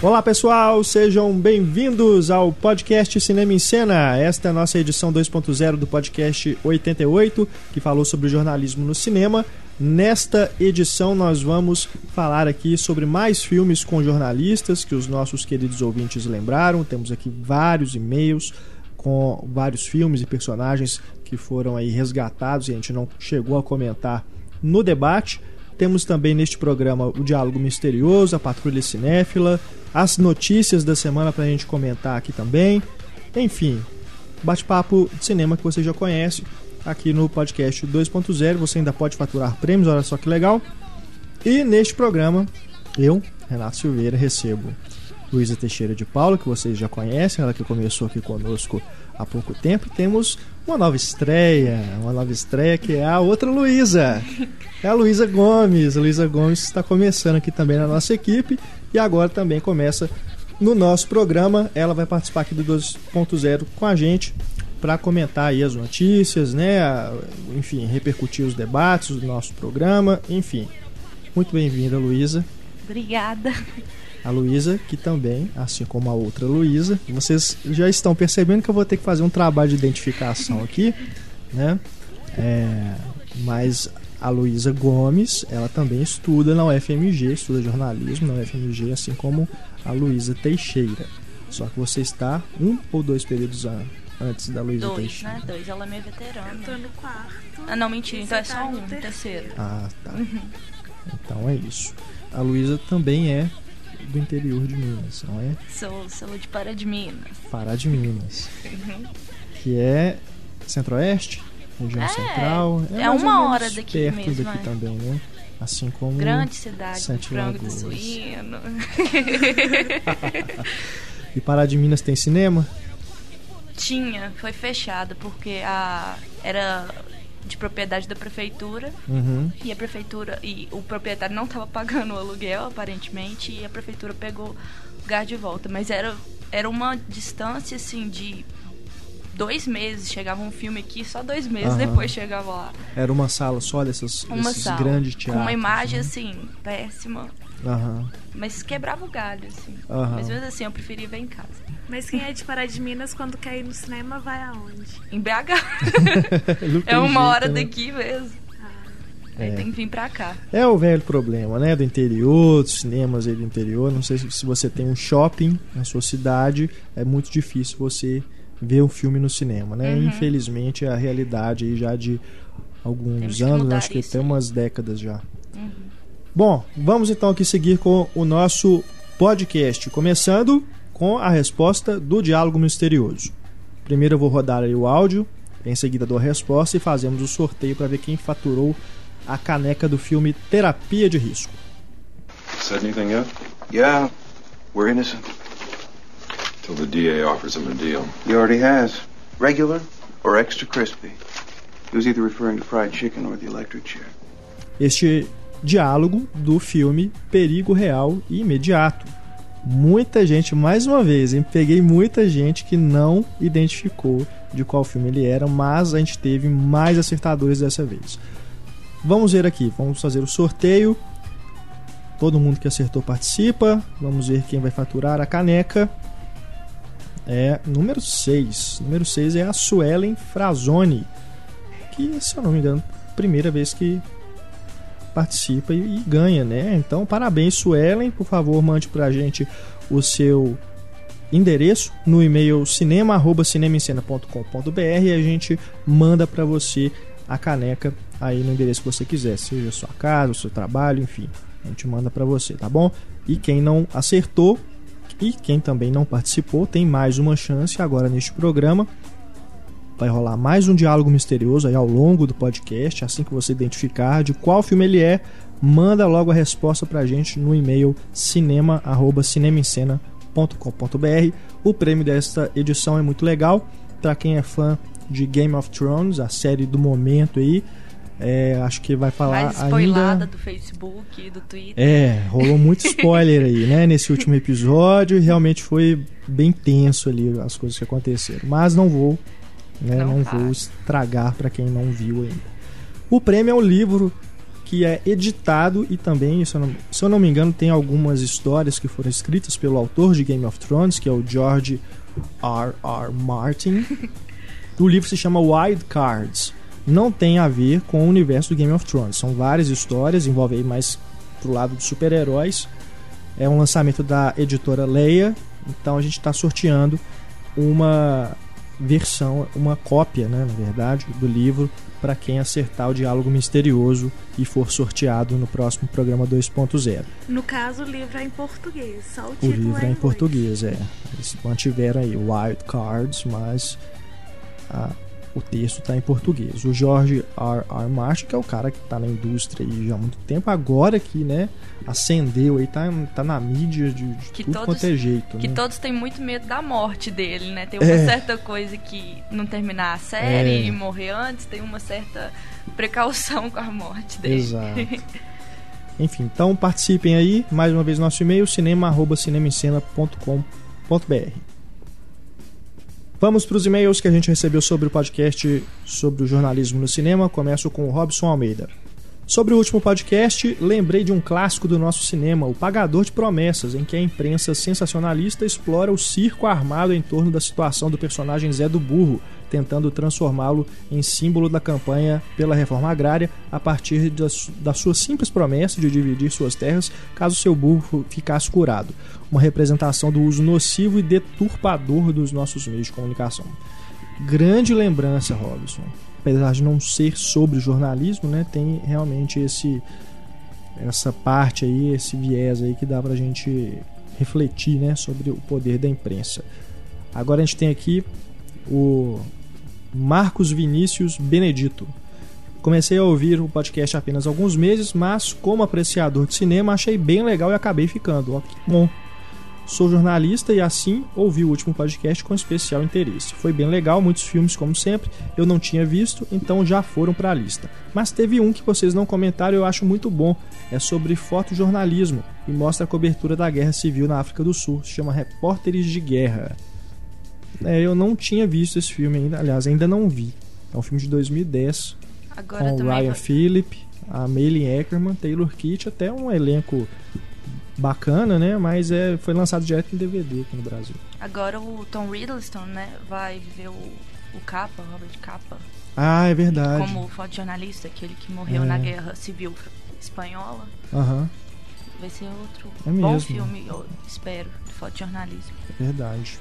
Olá pessoal, sejam bem-vindos ao podcast Cinema em Cena. Esta é a nossa edição 2.0 do podcast 88, que falou sobre jornalismo no cinema. Nesta edição nós vamos falar aqui sobre mais filmes com jornalistas que os nossos queridos ouvintes lembraram. Temos aqui vários e-mails com vários filmes e personagens que foram aí resgatados e a gente não chegou a comentar no debate. Temos também neste programa o Diálogo Misterioso, a Patrulha Cinéfila, as notícias da semana para a gente comentar aqui também. Enfim, bate-papo de cinema que você já conhece aqui no podcast 2.0. Você ainda pode faturar prêmios, olha só que legal. E neste programa, eu, Renato Silveira, recebo Luísa Teixeira de Paula, que vocês já conhecem, ela que começou aqui conosco há pouco tempo. Temos uma nova estreia, uma nova estreia que é a outra Luísa. É a Luísa Gomes. A Luísa Gomes está começando aqui também na nossa equipe e agora também começa no nosso programa. Ela vai participar aqui do 2.0 com a gente para comentar aí as notícias, né? Enfim, repercutir os debates do nosso programa, enfim. Muito bem-vinda, Luísa. Obrigada. A Luísa, que também, assim como a outra Luísa, vocês já estão percebendo que eu vou ter que fazer um trabalho de identificação aqui, né? É, mas a Luísa Gomes, ela também estuda na UFMG, estuda jornalismo na UFMG, assim como a Luísa Teixeira. Só que você está um ou dois períodos antes da Luísa Teixeira. Dois, né? Dois, ela é minha veterana. Eu tô no quarto. Ah, não, mentira, então é só tá um, no terceiro. terceiro. Ah, tá. Então é isso. A Luísa também é do interior de Minas, não é? Sou, sou de Pará de Minas. Pará de Minas. Que é Centro-Oeste, região É, central. é ou uma hora daqui perto mesmo, daqui é. também, né? Assim como Grande cidade, Sete frango do Lagoas. suíno. E Pará de Minas tem cinema? Tinha, foi fechada porque a era de propriedade da prefeitura Uhum. e a prefeitura e o proprietário não estava pagando o aluguel aparentemente e a prefeitura pegou o lugar de volta, mas era era uma distância assim de dois meses chegava um filme aqui só dois meses Aham. depois chegava lá Era uma sala só dessas, uma desses sala grandes com teatros. uma imagem né? assim péssima Aham. mas quebrava o galho assim mas mesmo assim eu preferia ver em casa Mas quem é de Pará de Minas, quando quer ir no cinema, vai aonde? em BH é tem uma jeito, hora né? daqui mesmo aí É. tem que vir pra cá É o velho problema, né? Do interior, dos cinemas aí do interior. Não sei se você tem um shopping na sua cidade, é muito difícil você ver um filme no cinema, né? Uhum. Infelizmente é a realidade aí já de alguns anos, acho que isso até aí. umas décadas já. Uhum. Bom, vamos então aqui seguir com o nosso podcast, começando com a resposta do diálogo misterioso. Primeiro eu vou rodar aí o áudio, em seguida dou a resposta e fazemos o sorteio para ver quem faturou a caneca do filme Terapia de Risco. Said anything yet? Yeah, we're innocent. Till the DA offers him a deal. He already has. Regular or extra crispy. He was either referring to fried chicken or the electric chair. Este diálogo do filme Perigo Real e Imediato. Muita gente, mais uma vez, hein? peguei muita gente que não identificou de qual filme ele era, mas a gente teve mais acertadores dessa vez. Vamos ver aqui, vamos fazer o sorteio. Todo mundo que acertou participa. Vamos ver quem vai faturar a caneca. É número 6. Número 6 é a Suelen Frazoni. Que, se eu não me engano, primeira vez que participa e, e ganha, né? Então, parabéns, Suelen. Por favor, mande pra gente o seu endereço no e-mail cinema@cinemascena.com.br e a gente manda pra você a caneca aí no endereço que você quiser, seja sua casa, o seu trabalho, enfim. A gente manda pra você, tá bom? E quem não acertou e quem também não participou tem mais uma chance agora neste programa. Vai rolar mais um diálogo misterioso aí ao longo do podcast. Assim que você identificar de qual filme ele é, manda logo a resposta pra gente no e-mail cinema@cinemaencena.com.br. O prêmio desta edição é muito legal para quem é fã de Game of Thrones, a série do momento aí. É, acho que vai falar Mais spoilada ainda. do Facebook do Twitter. É, rolou muito spoiler aí, né? Nesse último episódio, realmente foi bem tenso ali as coisas que aconteceram. Mas não vou, né? Não, Não vou faz. estragar para quem não viu ainda. O prêmio é um livro que é editado e também, se eu, não, se eu não me engano, tem algumas histórias que foram escritas pelo autor de Game of Thrones, que é o George R. R. Martin. o livro se chama Wild Cards. Não tem a ver com o universo do Game of Thrones. São várias histórias, envolve aí mais pro lado dos super-heróis. É um lançamento da editora Leia. Então a gente está sorteando uma versão, uma cópia, né, na verdade, do livro para quem acertar o diálogo misterioso e for sorteado no próximo programa 2.0. No caso, o livro é em português, só o O título livro é em inglês. português, é. Eles mantiveram aí Wild Cards, mas a- o texto está em português. O George R. R. Martin, que é o cara que está na indústria já há muito tempo, agora que, né, acendeu aí, tá, tá na mídia de, de Que tudo todos- quanto é jeito, Que né? todos têm muito medo da morte dele, né? Tem uma É. certa coisa que não terminar a série É. e morrer antes, tem uma certa precaução com a morte dele. Exato. Enfim, então participem aí. Mais uma vez, nosso e-mail cinema.cinemascena.com.br. Vamos para os e-mails que a gente recebeu sobre o podcast sobre o jornalismo no cinema. Começo com o Robson Almeida. Sobre o último podcast, lembrei de um clássico do nosso cinema, O Pagador de Promessas, em que a imprensa sensacionalista explora o circo armado em torno da situação do personagem Zé do Burro, tentando transformá-lo em símbolo da campanha pela reforma agrária a partir da, su- da sua simples promessa de dividir suas terras caso seu burro ficasse curado. Uma representação do uso nocivo e deturpador dos nossos meios de comunicação. Grande lembrança, Robson. Apesar de não ser sobre jornalismo, né, tem realmente esse essa parte aí, esse viés aí que dá pra gente refletir, né, sobre o poder da imprensa. Agora a gente tem aqui o Marcos Vinícius Benedito. Comecei a ouvir o podcast apenas alguns meses, mas como apreciador de cinema achei bem legal e acabei ficando. Ó, que bom. Sou jornalista e assim ouvi o último podcast com especial interesse. Foi bem legal, muitos filmes como sempre, eu não tinha visto, então já foram para a lista. Mas teve um que vocês não comentaram e eu acho muito bom. É sobre fotojornalismo e mostra a cobertura da Guerra Civil na África do Sul. Se chama Repórteres de Guerra. É, eu não tinha visto esse filme ainda, aliás, ainda não vi. É um filme de 2010 Agora com. Ryan vai- Phillip, a Maylin Eckerman, Taylor Kitsch, até um elenco bacana, né? Mas é, foi lançado direto em DVD aqui no Brasil. Agora o Tom Riddleston, né, vai viver o, o Capa, o Robert Capa, Ah, é verdade. como fotojornalista, aquele que morreu É. na Guerra Civil Espanhola. Aham, Vai ser outro É bom mesmo. filme, eu espero, de fotojornalismo. é verdade.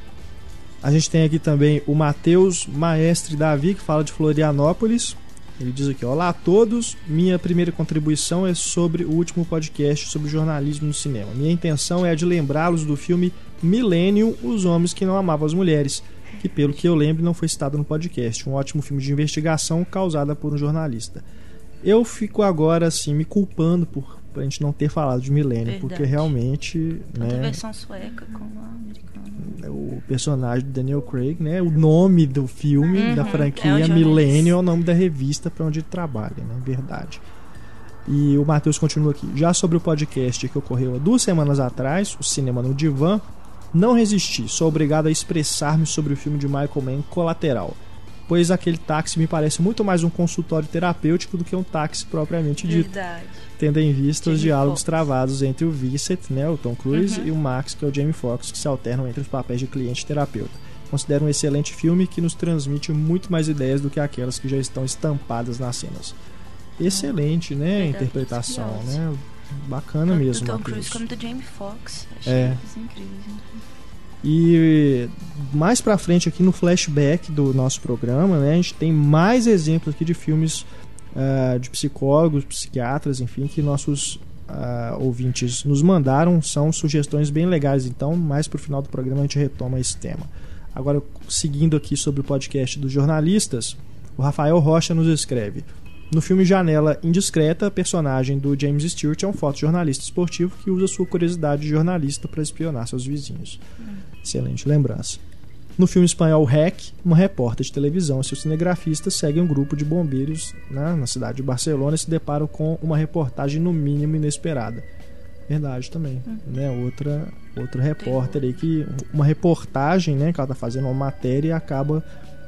A gente tem aqui também o Matheus Maestre Davi, que fala de Florianópolis. Ele diz aqui: Olá a todos, minha primeira contribuição é sobre o último podcast sobre jornalismo no cinema. Minha intenção é a de lembrá-los do filme Millennium Os Homens que Não Amavam as Mulheres, que, pelo que eu lembro, não foi citado no podcast. Um ótimo filme de investigação causada por um jornalista. Eu fico agora assim me culpando por a gente não ter falado de Millennium, porque realmente. Tanto né, versão sueca como americana. o personagem do Daniel Craig, né? O nome do filme, Uhum, da é franquia o jornalista. Millennium é o nome da revista para onde ele trabalha, né? Verdade. E o Matheus continua aqui. Já sobre o podcast que ocorreu há duas semanas atrás, o Cinema no Divã, não resisti. Sou obrigado a expressar-me sobre o filme de Michael Mann Colateral. Pois aquele táxi me parece muito mais um consultório terapêutico do que um táxi propriamente dito Verdade. Tendo em vista os Jamie diálogos Foxx. travados entre o Vincent, né, o Tom Cruise, Uhum. e o Max, que é o Jamie Foxx, que se alternam entre os papéis de cliente e terapeuta. Considero um excelente filme que nos transmite muito mais ideias do que aquelas que já estão estampadas nas cenas. Excelente, né, a Verdade, interpretação, né? Bacana Tanto mesmo, do Tom. Cruise como do Jamie Foxx. Achei É. incríveis. E mais pra frente aqui no flashback do nosso programa, né, a gente tem mais exemplos aqui de filmes ah, de psicólogos, psiquiatras, enfim, que nossos ah, ouvintes nos mandaram. São sugestões bem legais, então mais pro final do programa a gente retoma esse tema. Agora, seguindo aqui sobre o podcast dos jornalistas, o Rafael Rocha nos escreve. No filme Janela Indiscreta, a personagem do James Stewart é um fotojornalista esportivo que usa sua curiosidade de jornalista para espionar seus vizinhos. Excelente lembrança. No filme espanhol Hack, uma repórter de televisão e seu cinegrafista seguem um grupo de bombeiros né, na cidade de Barcelona e se deparam com uma reportagem no mínimo inesperada. Verdade também. Né? Outra, outra repórter aí que. Uma reportagem né, que ela está fazendo uma matéria e acaba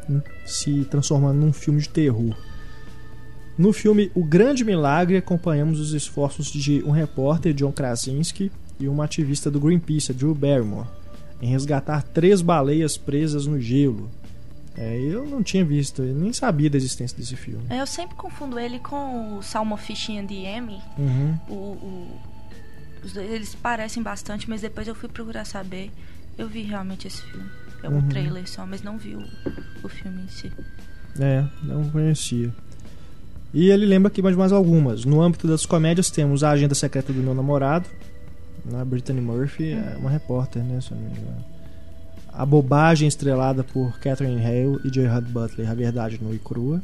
hum, se transformando num filme de terror. No filme O Grande Milagre, acompanhamos os esforços de um repórter, John Krasinski, e uma ativista do Greenpeace, Drew Barrymore, em resgatar três baleias presas no gelo. É, eu não tinha visto, eu nem sabia da existência desse filme. É, Eu sempre confundo ele com o Salmo Fishing and the Emmy. Uhum. O, o- os dois, eles parecem bastante, mas depois eu fui procurar saber. Eu vi realmente esse filme. É um Uhum. trailer só, mas não vi o, o filme em si. É, não conhecia. E ele lembra aqui mais mais algumas. No âmbito das comédias temos A Agenda Secreta do Meu Namorado. Né? Brittany Murphy é uma repórter, né? Se eu não me engano. A Bobagem estrelada por Catherine Hale e Gerard Butler. A Verdade Nua e Crua.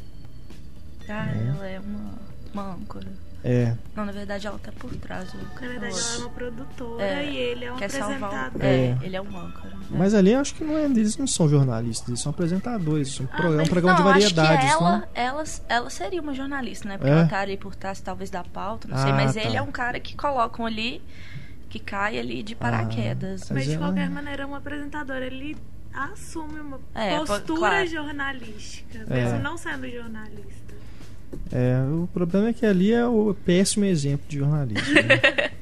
Ah, É. ela é uma, uma âncora. É, Não, na verdade ela tá por trás. O Na verdade, ela é uma produtora É, e ele é um Quer salvar apresentador. o... É, É. ele é um âncora. né? mas ali eu acho que não é, eles não são jornalistas, eles são apresentadores. São Ah, programa, um programa não, de variedades, acho que ela, né? ela, ela seria uma jornalista, né? Porque É? ela tá ali por trás, talvez, da pauta, não sei. Ah, Mas tá. ele é um cara que colocam ali, que cai ali de paraquedas. Mas Mas de qualquer maneira, é um apresentador. Ele assume uma É, po- postura claro. jornalística, É. mesmo não sendo jornalista. É, o problema é que ali é o péssimo exemplo de jornalismo. né?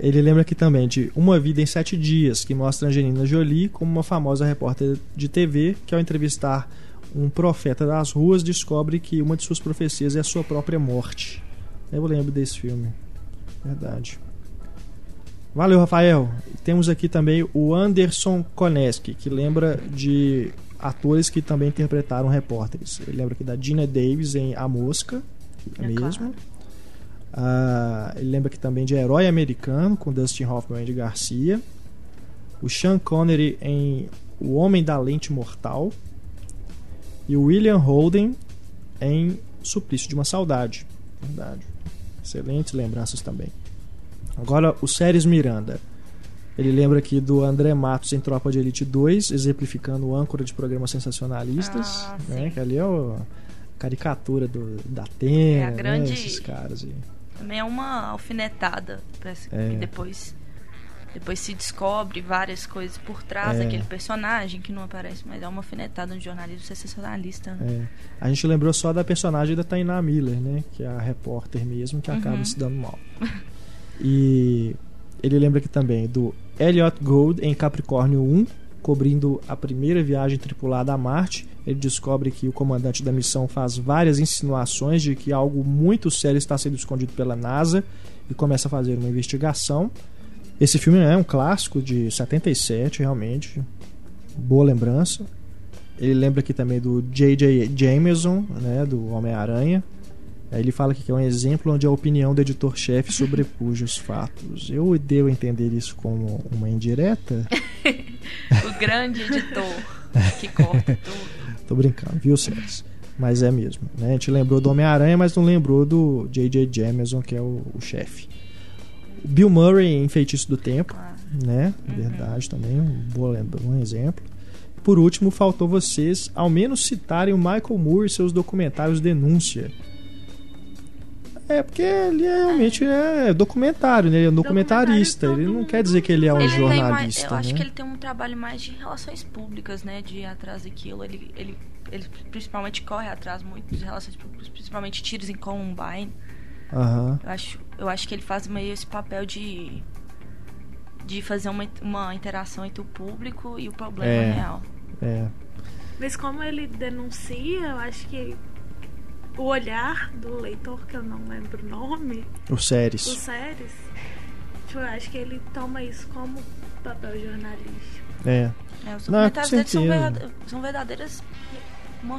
Ele lembra aqui também de Uma Vida em Sete Dias, que mostra Angelina Jolie como uma famosa repórter de TV que, ao entrevistar um profeta das ruas, descobre que uma de suas profecias é a sua própria morte. Eu lembro desse filme. Verdade. Valeu, Rafael. Temos aqui também o Anderson Koneski, que lembra de atores que também interpretaram repórteres. Ele lembra aqui da Gina Davis em A Mosca, é É mesmo. Ah, ele lembra aqui também de Herói Americano, com Dustin Hoffman e Andy Garcia. O Sean Connery em O Homem da Lente Mortal. E o William Holden em Suplício de uma Saudade. Verdade. Excelentes lembranças também. Agora, o Séries Miranda. Ele lembra aqui do André Matos em Tropa de Elite 2, exemplificando o âncora de programas sensacionalistas. Ah, né, que ali é o- a caricatura do, da Atena, É a grande- né, esses caras aí. Também é uma alfinetada. Parece É. que depois, depois se descobre várias coisas por trás É. daquele personagem que não aparece, mas é uma alfinetada no jornalismo sensacionalista. né? É. A gente lembrou só da personagem da Tainá Miller, né? Que é a repórter mesmo, que acaba Uhum. se dando mal. E ele lembra aqui também do Elliot Gould em Capricórnio 1, cobrindo a primeira viagem tripulada a Marte. Ele descobre que o comandante da missão faz várias insinuações de que algo muito sério está sendo escondido pela NASA e começa a fazer uma investigação. Esse filme é um clássico de 77, realmente. Boa lembrança. Ele lembra aqui também do J.J. Jameson, né, do Homem-Aranha. Aí ele fala que é um exemplo onde a opinião do editor-chefe sobrepuja os fatos. Eu devo entender isso como uma indireta? O grande editor que corta tudo. Tô brincando, viu, Sérgio? Mas é mesmo. Né? A gente lembrou do Homem-Aranha, mas não lembrou do J.J. Jameson, que é o, o chefe. Bill Murray em Feitiço do Tempo, Ah, né? Verdade também, um, lembra, um exemplo. Por último, faltou vocês ao menos citarem o Michael Moore e seus documentários Denúncia. É, porque ele é, realmente é documentário, né? Ele é um documentarista. Ele não quer dizer que ele é um ele tem mais, jornalista, eu acho né? que ele tem um trabalho mais de relações públicas, né? De ir atrás daquilo. Ele, ele, ele principalmente corre atrás muito de relações públicas, principalmente tiros em Columbine. Aham. Eu acho, eu acho que ele faz meio esse papel de de fazer uma, uma interação entre o público e o problema É. real. É. Mas como ele denuncia, eu acho que o olhar do leitor, que eu não lembro o nome, O os Séries. séries, tipo, eu acho que ele toma isso como papel jornalístico. É. É, os Não, documentários com dele são, verdade- são verdadeiras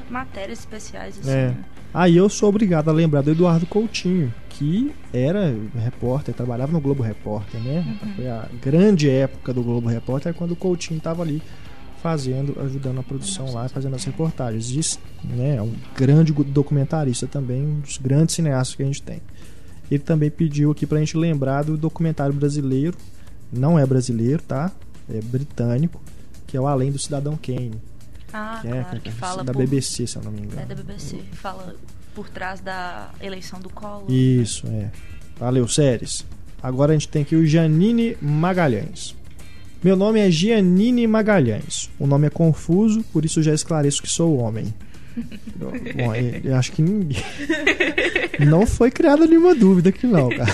matérias especiais, assim. É. né? Aí eu sou obrigado a lembrar do Eduardo Coutinho, que era repórter, trabalhava no Globo Repórter, né? Uhum. Foi a grande época do Globo Repórter quando o Coutinho estava ali fazendo, ajudando a produção lá, fazendo as reportagens. Isso, né, é um grande documentarista também, um dos grandes cineastas que a gente tem. Ele também pediu aqui pra gente lembrar do documentário brasileiro, não é brasileiro, tá? É britânico, que é o Além do Cidadão Kane, Ah, que é claro, que fala da por, BBC, se eu não me engano. É da BBC. Fala por trás da eleição do Collor. Isso, é. Valeu, séries. Agora a gente tem aqui o Janine Magalhães. Meu nome é Giannine Magalhães. O nome é confuso, por isso já esclareço que sou homem. Bom, eu, eu acho que ninguém. Não foi criada nenhuma dúvida aqui, não, cara.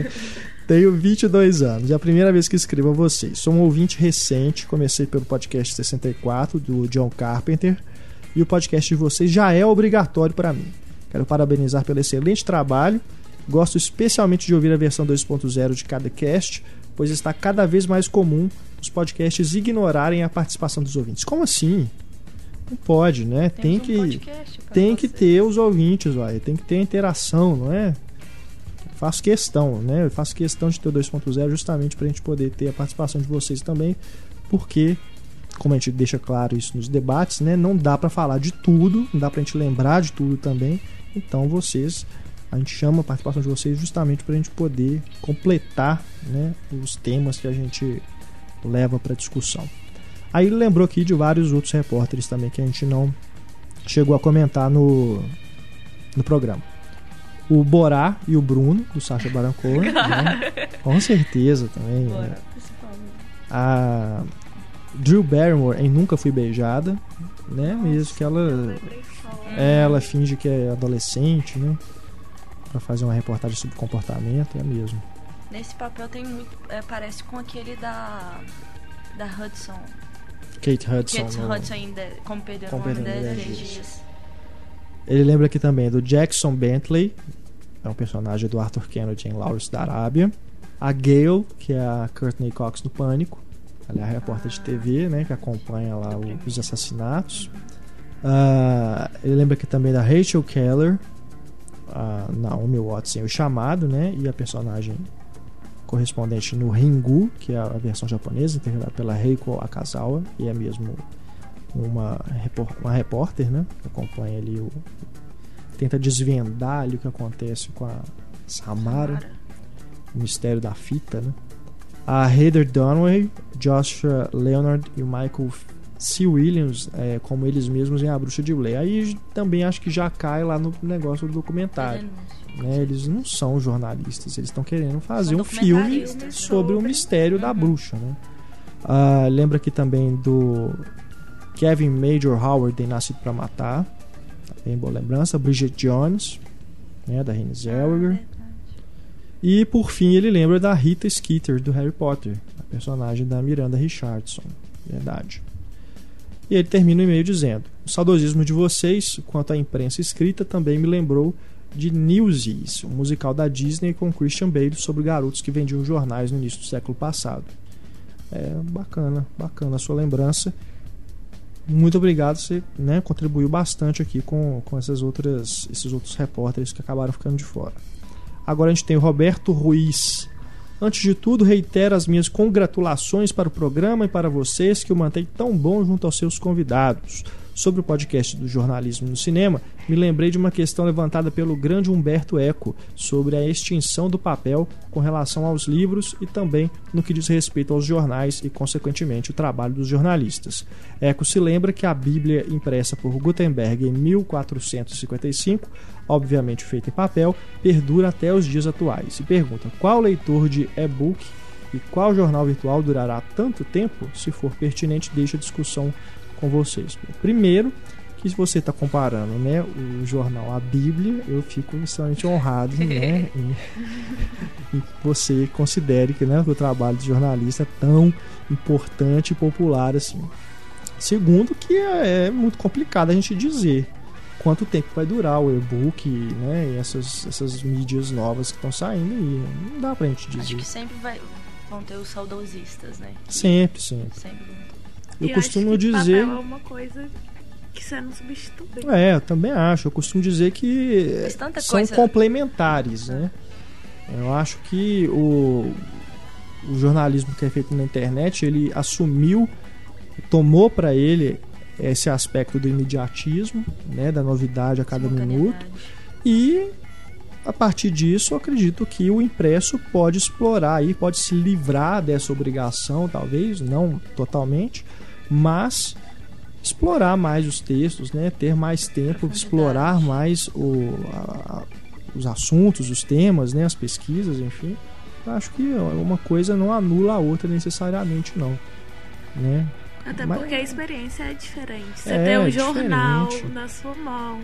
Tenho 22 anos. É a primeira vez que escrevo a vocês. Sou um ouvinte recente. Comecei pelo podcast 64 do John Carpenter. E o podcast de vocês já é obrigatório para mim. Quero parabenizar pelo excelente trabalho. Gosto especialmente de ouvir a versão 2.0 de cada cast, pois está cada vez mais comum os podcasts ignorarem a participação dos ouvintes. Como assim? Não pode, né? Tem um que pra tem que você. ter os ouvintes, vai. tem que ter interação, não é? Faço questão, né? Eu faço questão de ter o 2.0 justamente para a gente poder ter a participação de vocês também, porque, como a gente deixa claro isso nos debates, né? Não dá para falar de tudo, não dá para a gente lembrar de tudo também. Então, vocês, a gente chama a participação de vocês justamente para a gente poder completar, né? Os temas que a gente leva para discussão. Aí ele lembrou aqui de vários outros repórteres também que a gente não chegou a comentar no, no programa. O Borá e o Bruno, do Sacha Baron Cohen, né? com certeza também. Bora, né? A Drew Barrymore em Nunca Fui Beijada, né? Mesmo que ela, ela finge que é adolescente, né? Pra fazer uma reportagem sobre comportamento, é mesmo. Nesse papel tem muito. é, parece com aquele da. Da Hudson. Kate Hudson. Kate no- Hudson ainda. Como perder o Como nome dela 10 10 dias. Ele lembra aqui também do Jackson Bentley, é um personagem do Arthur Kennedy em Lawrence da Arábia. A Gail, que é a Courtney Cox no Pânico. Ela é a repórter de TV, né, que acompanha lá o- os assassinatos. Ah, ele lembra aqui também da Rachel Keller, a Naomi Watts em O Chamado, né, e a personagem correspondente no Ringu, que é a versão japonesa, interpretada pela Reiko Akazawa, e é mesmo uma, uma repórter, né? Que acompanha ali o. Tenta desvendar ali o que acontece com a Samara, o mistério da fita, né? A Heather Dunaway, Joshua Leonard e o Michael C. Williams, é, como eles mesmos em A Bruxa de Blair. Aí também acho que já cai lá no negócio do documentário. Né? Eles não são jornalistas, eles estão querendo fazer um filme sobre o mistério da Uhum. bruxa, né? Ah, lembra aqui também do Kevin Major Howard em Nascido para Matar, bem boa lembrança. Bridget Jones, né, da Renée Zellweger. E por fim ele lembra da Rita Skeeter do Harry Potter, a personagem da Miranda Richardson, verdade. E ele termina o e-mail dizendo: O saudosismo de vocês quanto à imprensa escrita também me lembrou de Newsies, um musical da Disney com Christian Bale sobre garotos que vendiam jornais no início do século passado. É bacana, bacana a sua lembrança. Muito obrigado, você né, contribuiu bastante aqui com, com essas outras, esses outros repórteres que acabaram ficando de fora. Agora a gente tem o Roberto Ruiz. Antes de tudo, reitero as minhas congratulações para o programa e para vocês que o mantém tão bom junto aos seus convidados. Sobre o podcast do jornalismo no cinema, me lembrei de uma questão levantada pelo grande Humberto Eco sobre a extinção do papel com relação aos livros e também no que diz respeito aos jornais e, consequentemente, o trabalho dos jornalistas. Eco se lembra que a Bíblia impressa por Gutenberg em 1455, obviamente feita em papel, perdura até os dias atuais. E pergunta: qual leitor de e-book e qual jornal virtual durará tanto tempo? Se for pertinente, deixa a discussão com vocês. Primeiro, que se você está comparando né, o jornal à Bíblia, eu fico extremamente honrado né, em, em que você considere que né, o trabalho de jornalista é tão importante e popular assim. Segundo, que é, é muito complicado a gente dizer quanto tempo vai durar o e-book né, e essas, essas mídias novas que estão saindo aí. Não dá pra gente Acho dizer. que sempre vai, vão ter os saudosistas, né? Que Sempre, sempre. Sempre Eu costumo dizer. Papel é uma coisa que você não substitui. É, eu também acho. Eu costumo dizer que são coisa- complementares, né? Eu acho que o, o jornalismo que é feito na internet, ele assumiu, tomou para ele esse aspecto do imediatismo, né, da novidade a cada minuto, e a partir disso, eu acredito que o impresso pode explorar aí, pode se livrar dessa obrigação, talvez, não totalmente, mas explorar mais os textos, né? ter mais tempo, explorar mais o, a- a- os assuntos, os temas, né? as pesquisas, enfim. Eu acho que uma coisa não anula a outra necessariamente, não. Né? Até Mas- porque a experiência é diferente. Você É, ter um é jornal diferente. na sua mão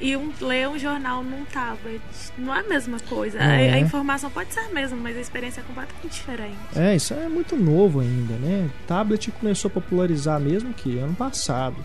e um, ler um jornal num tablet não é a mesma coisa. É. A, a informação pode ser a mesma, mas a experiência é completamente diferente. É, isso é muito novo ainda, né? Tablet começou a popularizar mesmo que ano passado.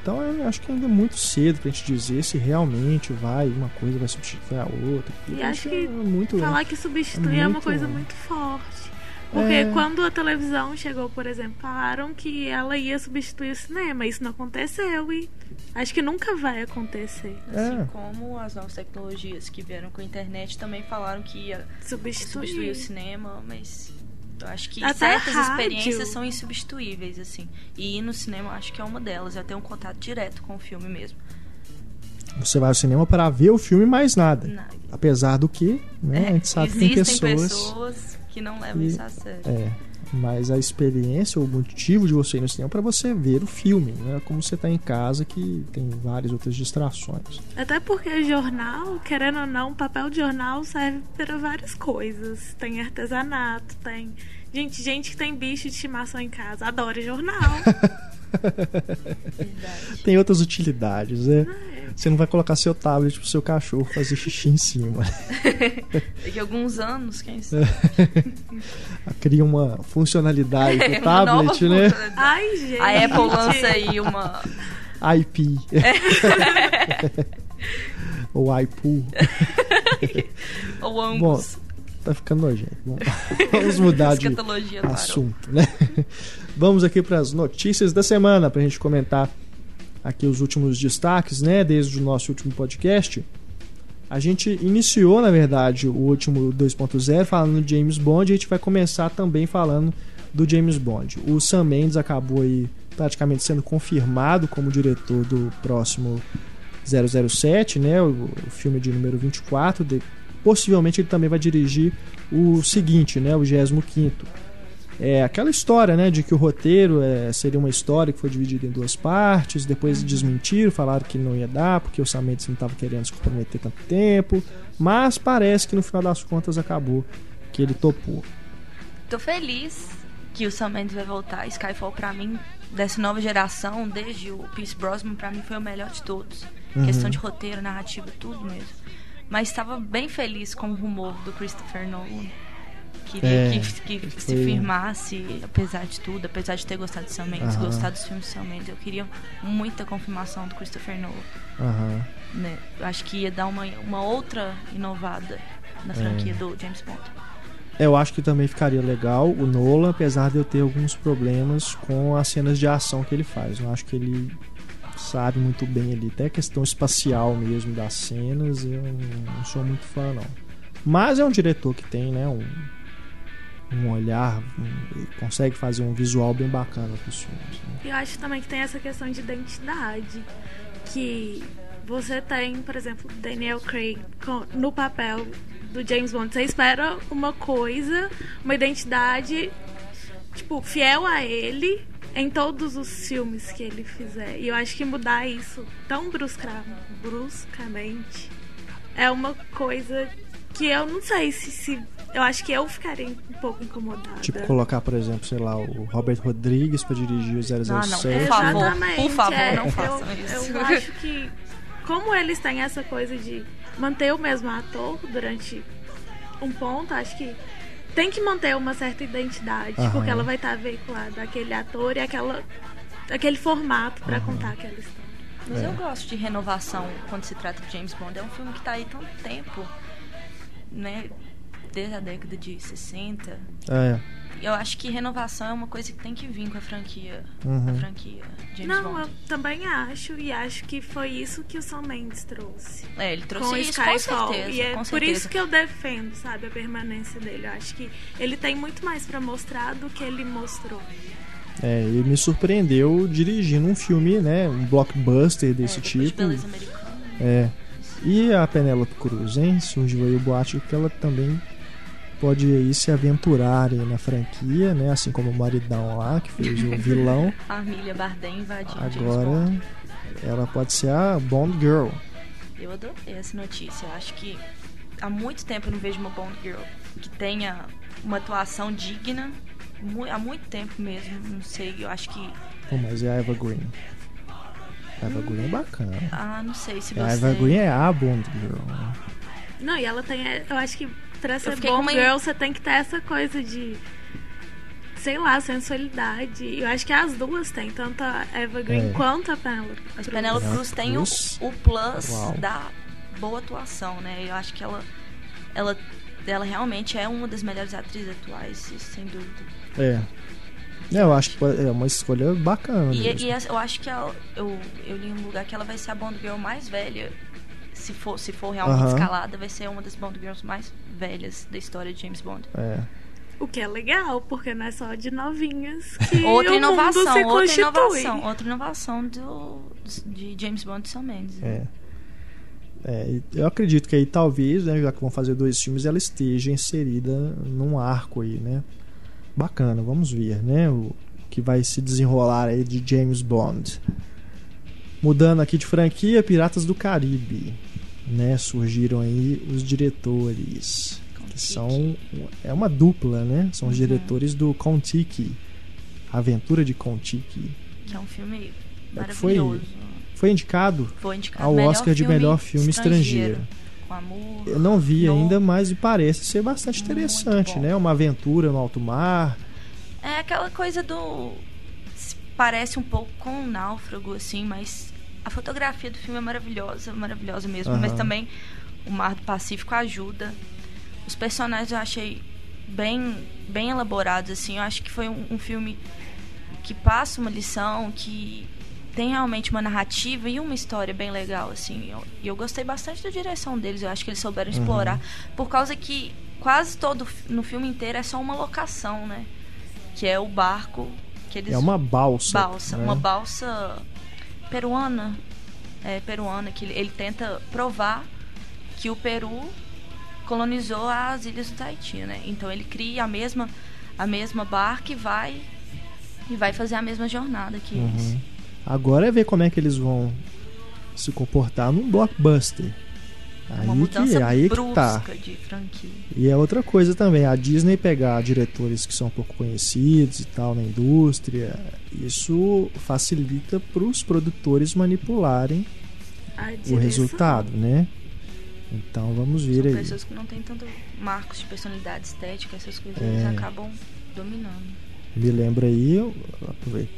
Então eu acho que ainda é muito cedo pra gente dizer se realmente vai, uma coisa vai substituir a outra. E acho é muito Falar que substituir é, uma muito- coisa muito forte. Porque É. quando a televisão chegou, por exemplo, falaram que ela ia substituir o cinema. Isso não aconteceu e acho que nunca vai acontecer. Assim É. como as novas tecnologias que vieram com a internet também falaram que ia Substituir. substituir o cinema, mas eu acho que Até certas rádio. experiências são insubstituíveis, assim. E ir no cinema acho que é uma delas. Eu tenho um contato direto com o filme mesmo. Você vai ao cinema para ver o filme mais nada. Na- Apesar do que, né, a gente sabe que tem Existem pessoas. pessoas que não levam que- isso a sério. É, mas a experiência, o motivo de você ir no cinema é para você ver o filme, não é como você tá em casa que tem várias outras distrações. Até porque jornal, querendo ou não, papel de jornal serve para várias coisas. Tem artesanato, tem. Gente, gente que tem bicho de estimação em casa adora jornal. Tem outras utilidades, né? É. Você não vai colocar seu tablet pro seu cachorro fazer xixi em cima. Daqui a alguns anos, quem sabe? Cria uma funcionalidade É, nova tablet, né? Ai, gente. A Apple lança aí uma. IP. Ou iPool. Ou ambos. Tá ficando nojento. Bom, vamos mudar de assunto, né? Vamos aqui para as notícias da semana para a gente comentar aqui os últimos destaques, né? Desde o nosso último podcast. A gente iniciou, na verdade, o último 2.0 falando de James Bond e a gente vai começar também falando do James Bond. O Sam Mendes acabou aí praticamente sendo confirmado como diretor do próximo 007, né? O, o filme de número 24. De, possivelmente ele também vai dirigir o seguinte, né? O 25 é aquela história, né, de que o roteiro é, seria uma história que foi dividida em duas partes, depois desmentiram, falaram que não ia dar porque o Sam Mendes não estava querendo se comprometer tanto tempo, mas parece que no final das contas acabou que ele topou. Tô feliz que o Sam Mendes vai voltar. Skyfall, pra mim, dessa nova geração, desde o Pierce Brosnan, pra mim foi o melhor de todos. Uhum. Questão de roteiro, narrativa, tudo mesmo. Mas estava bem feliz com o rumor do Christopher Nolan. Queria É, que, que se firmasse, apesar de tudo, apesar de ter gostado de Sam Mendes, Aham. gostar dos filmes de Sam Mendes, eu queria muita confirmação do Christopher Nolan. Aham. Né? Eu acho que ia dar uma, uma outra inovada na franquia do James Bond. Eu acho que também ficaria legal o Nolan, apesar de eu ter alguns problemas com as cenas de ação que ele faz. Eu acho que ele sabe muito bem ali, até a questão espacial mesmo das cenas, eu não sou muito fã não. Mas é um diretor que tem, né, um, um olhar, um- consegue fazer um visual bem bacana pros filmes. né? Eu acho também que tem essa questão de identidade. Que você tem, por exemplo, Daniel Craig no papel do James Bond. Você espera uma coisa, uma identidade, tipo, fiel a ele em todos os filmes que ele fizer. E eu acho que mudar isso tão brusca, bruscamente é uma coisa que eu não sei se, se. Eu acho que eu ficaria um pouco incomodada. Tipo, colocar, por exemplo, sei lá, o Robert Rodrigues pra dirigir o 007. Ah, não, por favor, Exatamente, por favor, é. não façam eu, isso. Eu acho que, como eles têm essa coisa de manter o mesmo ator durante um ponto, acho que tem que manter uma certa identidade, Aham. porque ela vai estar veiculada aquele ator e aquela, aquele formato pra contar aquela história. Mas É. eu gosto de renovação quando se trata de James Bond. É um filme que tá aí tanto tempo, né? Desde a década de 60. É. Eu acho que renovação é uma coisa que tem que vir com a franquia. Uhum. A franquia James Não, Bond. eu também acho, e acho que foi isso que o Sam Mendes trouxe. É, ele trouxe com isso com Skyfall. certeza. e é com por certeza. isso que eu defendo, sabe, a permanência dele. Eu acho que ele tem muito mais pra mostrar do que ele mostrou. É, ele me surpreendeu dirigindo um filme, né, um blockbuster desse é, depois de tipo. Americana. É. E a Penélope Cruz, hein? Surgiu aí o boato que ela também pode aí se aventurar aí na franquia, né? Assim como o maridão lá, que fez o vilão. Família Bardem invadindo James Agora ela pode ser a Bond Girl. Eu adorei essa notícia. Eu acho que há muito tempo eu não vejo uma Bond Girl que tenha uma atuação digna há muito tempo mesmo, não sei, eu acho que. Pô, mas é a Eva Green. A Eva Green é bacana. Ah, não sei se A você. Eva Green é a Bond Girl. né? Não, e ela tem. Eu acho que pra ser fiquei bom uma- girl, você tem que ter essa coisa de. Sei lá, sensualidade. Eu acho que as duas têm, tanto a Eva Green É. quanto a Penelope. Cruz. Penelope Penelope Cruz tem o, o plus Uau. da boa atuação, né? Eu acho que ela, ela, ela realmente é uma das melhores atrizes atuais, sem dúvida. É. É, eu acho que é uma escolha bacana. E, e eu acho que ela, eu, eu li em um lugar que ela vai ser a Bond Girl mais velha. Se for, se for realmente Aham. escalada, vai ser uma das Bond Girls mais velhas da história de James Bond. É. O que é legal, porque não é só de novinhas que Outra o inovação, mundo se outra constitui. inovação, outra inovação do, de James Bond e Sam Mendes. né? É. É, eu acredito que aí talvez, né, já que vão fazer dois filmes, ela esteja inserida num arco aí, né? Bacana, vamos ver, né? O que vai se desenrolar aí de James Bond. Mudando aqui de franquia, Piratas do Caribe, né? Surgiram aí os diretores, que são é uma dupla, né? São os Uhum. diretores do Kon-Tiki, Aventura de Kon-Tiki. Que é um filme É que foi- maravilhoso. Foi indicado Foi indicado ao Oscar de melhor filme estrangeiro. Com amor. Eu não vi No- ainda, mas parece ser bastante interessante, né? Uma aventura no alto mar. É aquela coisa do. Parece um pouco com um náufrago, assim, mas a fotografia do filme é maravilhosa, maravilhosa mesmo. Aham. Mas também o Mar do Pacífico ajuda. Os personagens eu achei bem, bem elaborados, assim. Eu acho que foi um, um filme que passa uma lição, que tem realmente uma narrativa e uma história bem legal, assim. Eu- E eu, gostei bastante da direção deles. Eu acho que eles souberam Uhum. explorar. Por causa que quase todo no filme inteiro é só uma locação, né? Que é o barco que eles É uma balsa. balsa, né? uma balsa peruana, é, peruana que ele, ele tenta provar que o Peru colonizou as ilhas do Tahiti, né? Então ele cria a mesma a mesma barca e vai e vai fazer a mesma jornada que eles. Uhum. Agora é ver como é que eles vão se comportar num blockbuster. Uma Aí mudança que, aí que brusca tá. de franquia. E é outra coisa também, a Disney pegar diretores que são pouco conhecidos e tal na indústria, isso facilita para os produtores manipularem o resultado, né? Então vamos ver São aí. pessoas que não têm tanto marcos de personalidade estética, essas coisas É. acabam dominando. Me lembra aí,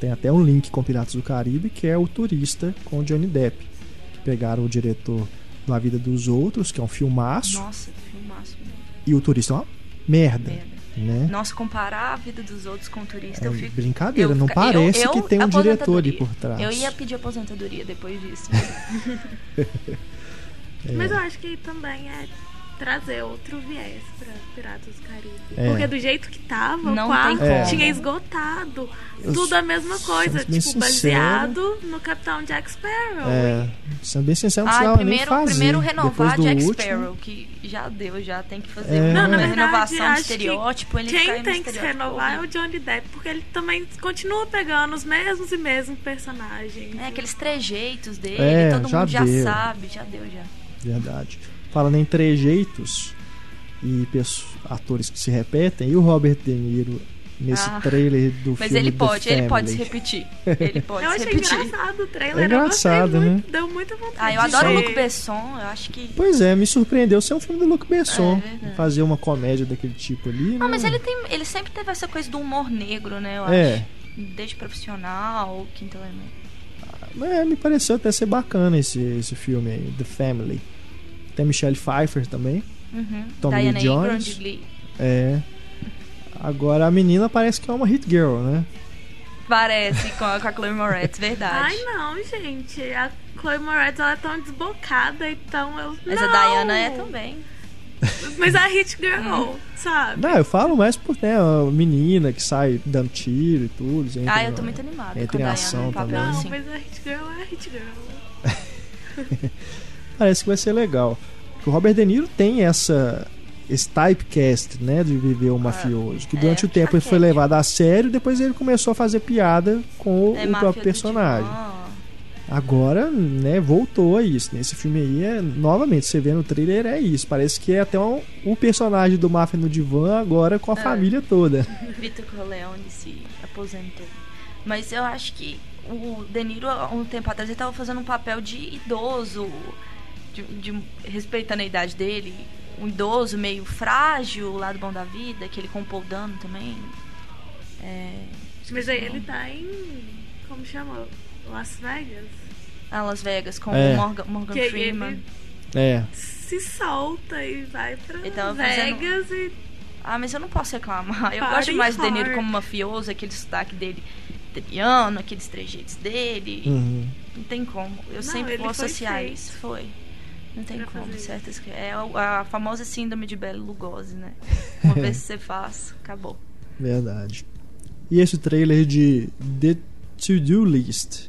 tem até um link com Piratas do Caribe, que é o Turista com Johnny Depp. Que pegaram o diretor do A Vida dos Outros, que é um filmaço, Nossa, filmaço mesmo. e o Turista é uma merda, Merda. né? Nossa, comparar a vida dos outros com o turista, É eu fico. brincadeira, eu não fica- parece eu- eu- que tem um diretor ali por trás. Eu ia pedir aposentadoria depois disso. É. Mas eu acho que também é trazer outro viés pra Piratas do Caribe. É. Porque do jeito que tava, Não o quarto tinha esgotado. Eu Tudo a mesma coisa, tipo, sincero. baseado no Capitão Jack Sparrow. É, sendo bem sincero, não Ai, precisava primeiro, nem fazer. primeiro renovar Jack último, Sparrow, que já deu, já tem que fazer É. uma Não, na verdade, renovação de estereótipo. Ele Quem tem que se renovar é o. Johnny Depp, porque ele também continua pegando os mesmos e mesmos personagens. É, aqueles trejeitos dele, É, todo já mundo já deu. sabe, já deu já. Verdade. Falando em trejeitos e atores que se repetem, e o Robert De Niro nesse Ah, trailer do Mas filme ele The pode, ele pode se Family? repetir. Ele pode eu se achei repetir. engraçado o trailer. É eu engraçado, né? muito, Deu muita vontade Ah, eu adoro o. Luc Besson, eu acho que... Pois é, me surpreendeu ser um filme do Luc Besson. É fazer uma comédia daquele tipo ali. Mas né? ele tem, ele sempre teve essa coisa do humor negro, né, eu É. acho. Desde profissional, quinto elemento. É, me pareceu até ser bacana esse, esse filme aí, The Family. Tem Michelle Pfeiffer também. Uhum. Tommy Diana Jones. Ingram de Glee. É. Agora a menina parece que é uma hit girl, né? Parece com a, com a Chloe Moretz, verdade. Ai, não, gente. A Chloe Moretz, ela é tão desbocada, então eu... Mas não! a Diana é também. Mas a Hit Girl, sabe? Não, eu falo mais por né, a menina que sai dando tiro e tudo. entra Ah, eu tô muito animada entra com a em Diana ação papel também. Não, assim. mas a Hit Girl é a Hit Girl. Parece que vai ser legal. O Robert De Niro tem essa esse typecast, né, de viver o mafioso, que é, durante o tempo ele foi levado a sério, depois ele começou a fazer piada com o, É o próprio personagem. Agora, né, voltou a isso. Nesse filme aí, é, novamente, você vê no trailer, é isso. Parece que é até um, o personagem do Máfia no divã agora com a É. família toda. Vitor Corleone se aposentou. Mas eu acho que o De Niro, há um tempo atrás, ele tava fazendo um papel de idoso, de, de- respeitando a idade dele. Um idoso meio frágil, o lado bom da vida, que ele com o Paul Dano também. É, Mas aí ele tá em. Como chama? Las Vegas. ah, Las Vegas, com É. o Morgan, Morgan Que Freeman. ele É. se solta e vai pra Ele tava fazendo- Vegas e. Ah, mas eu não posso reclamar. Eu Party gosto mais do De Niro como mafioso, aquele sotaque dele italiano, aqueles trejeitos dele. Uhum. Não tem como. Eu Não, sempre vou foi associar feito isso. Foi. Não tem pra como. Certas... É a, a famosa síndrome de Bela Lugosi, né? Uma vez que você faz, acabou. Verdade. E esse trailer de The To-Do List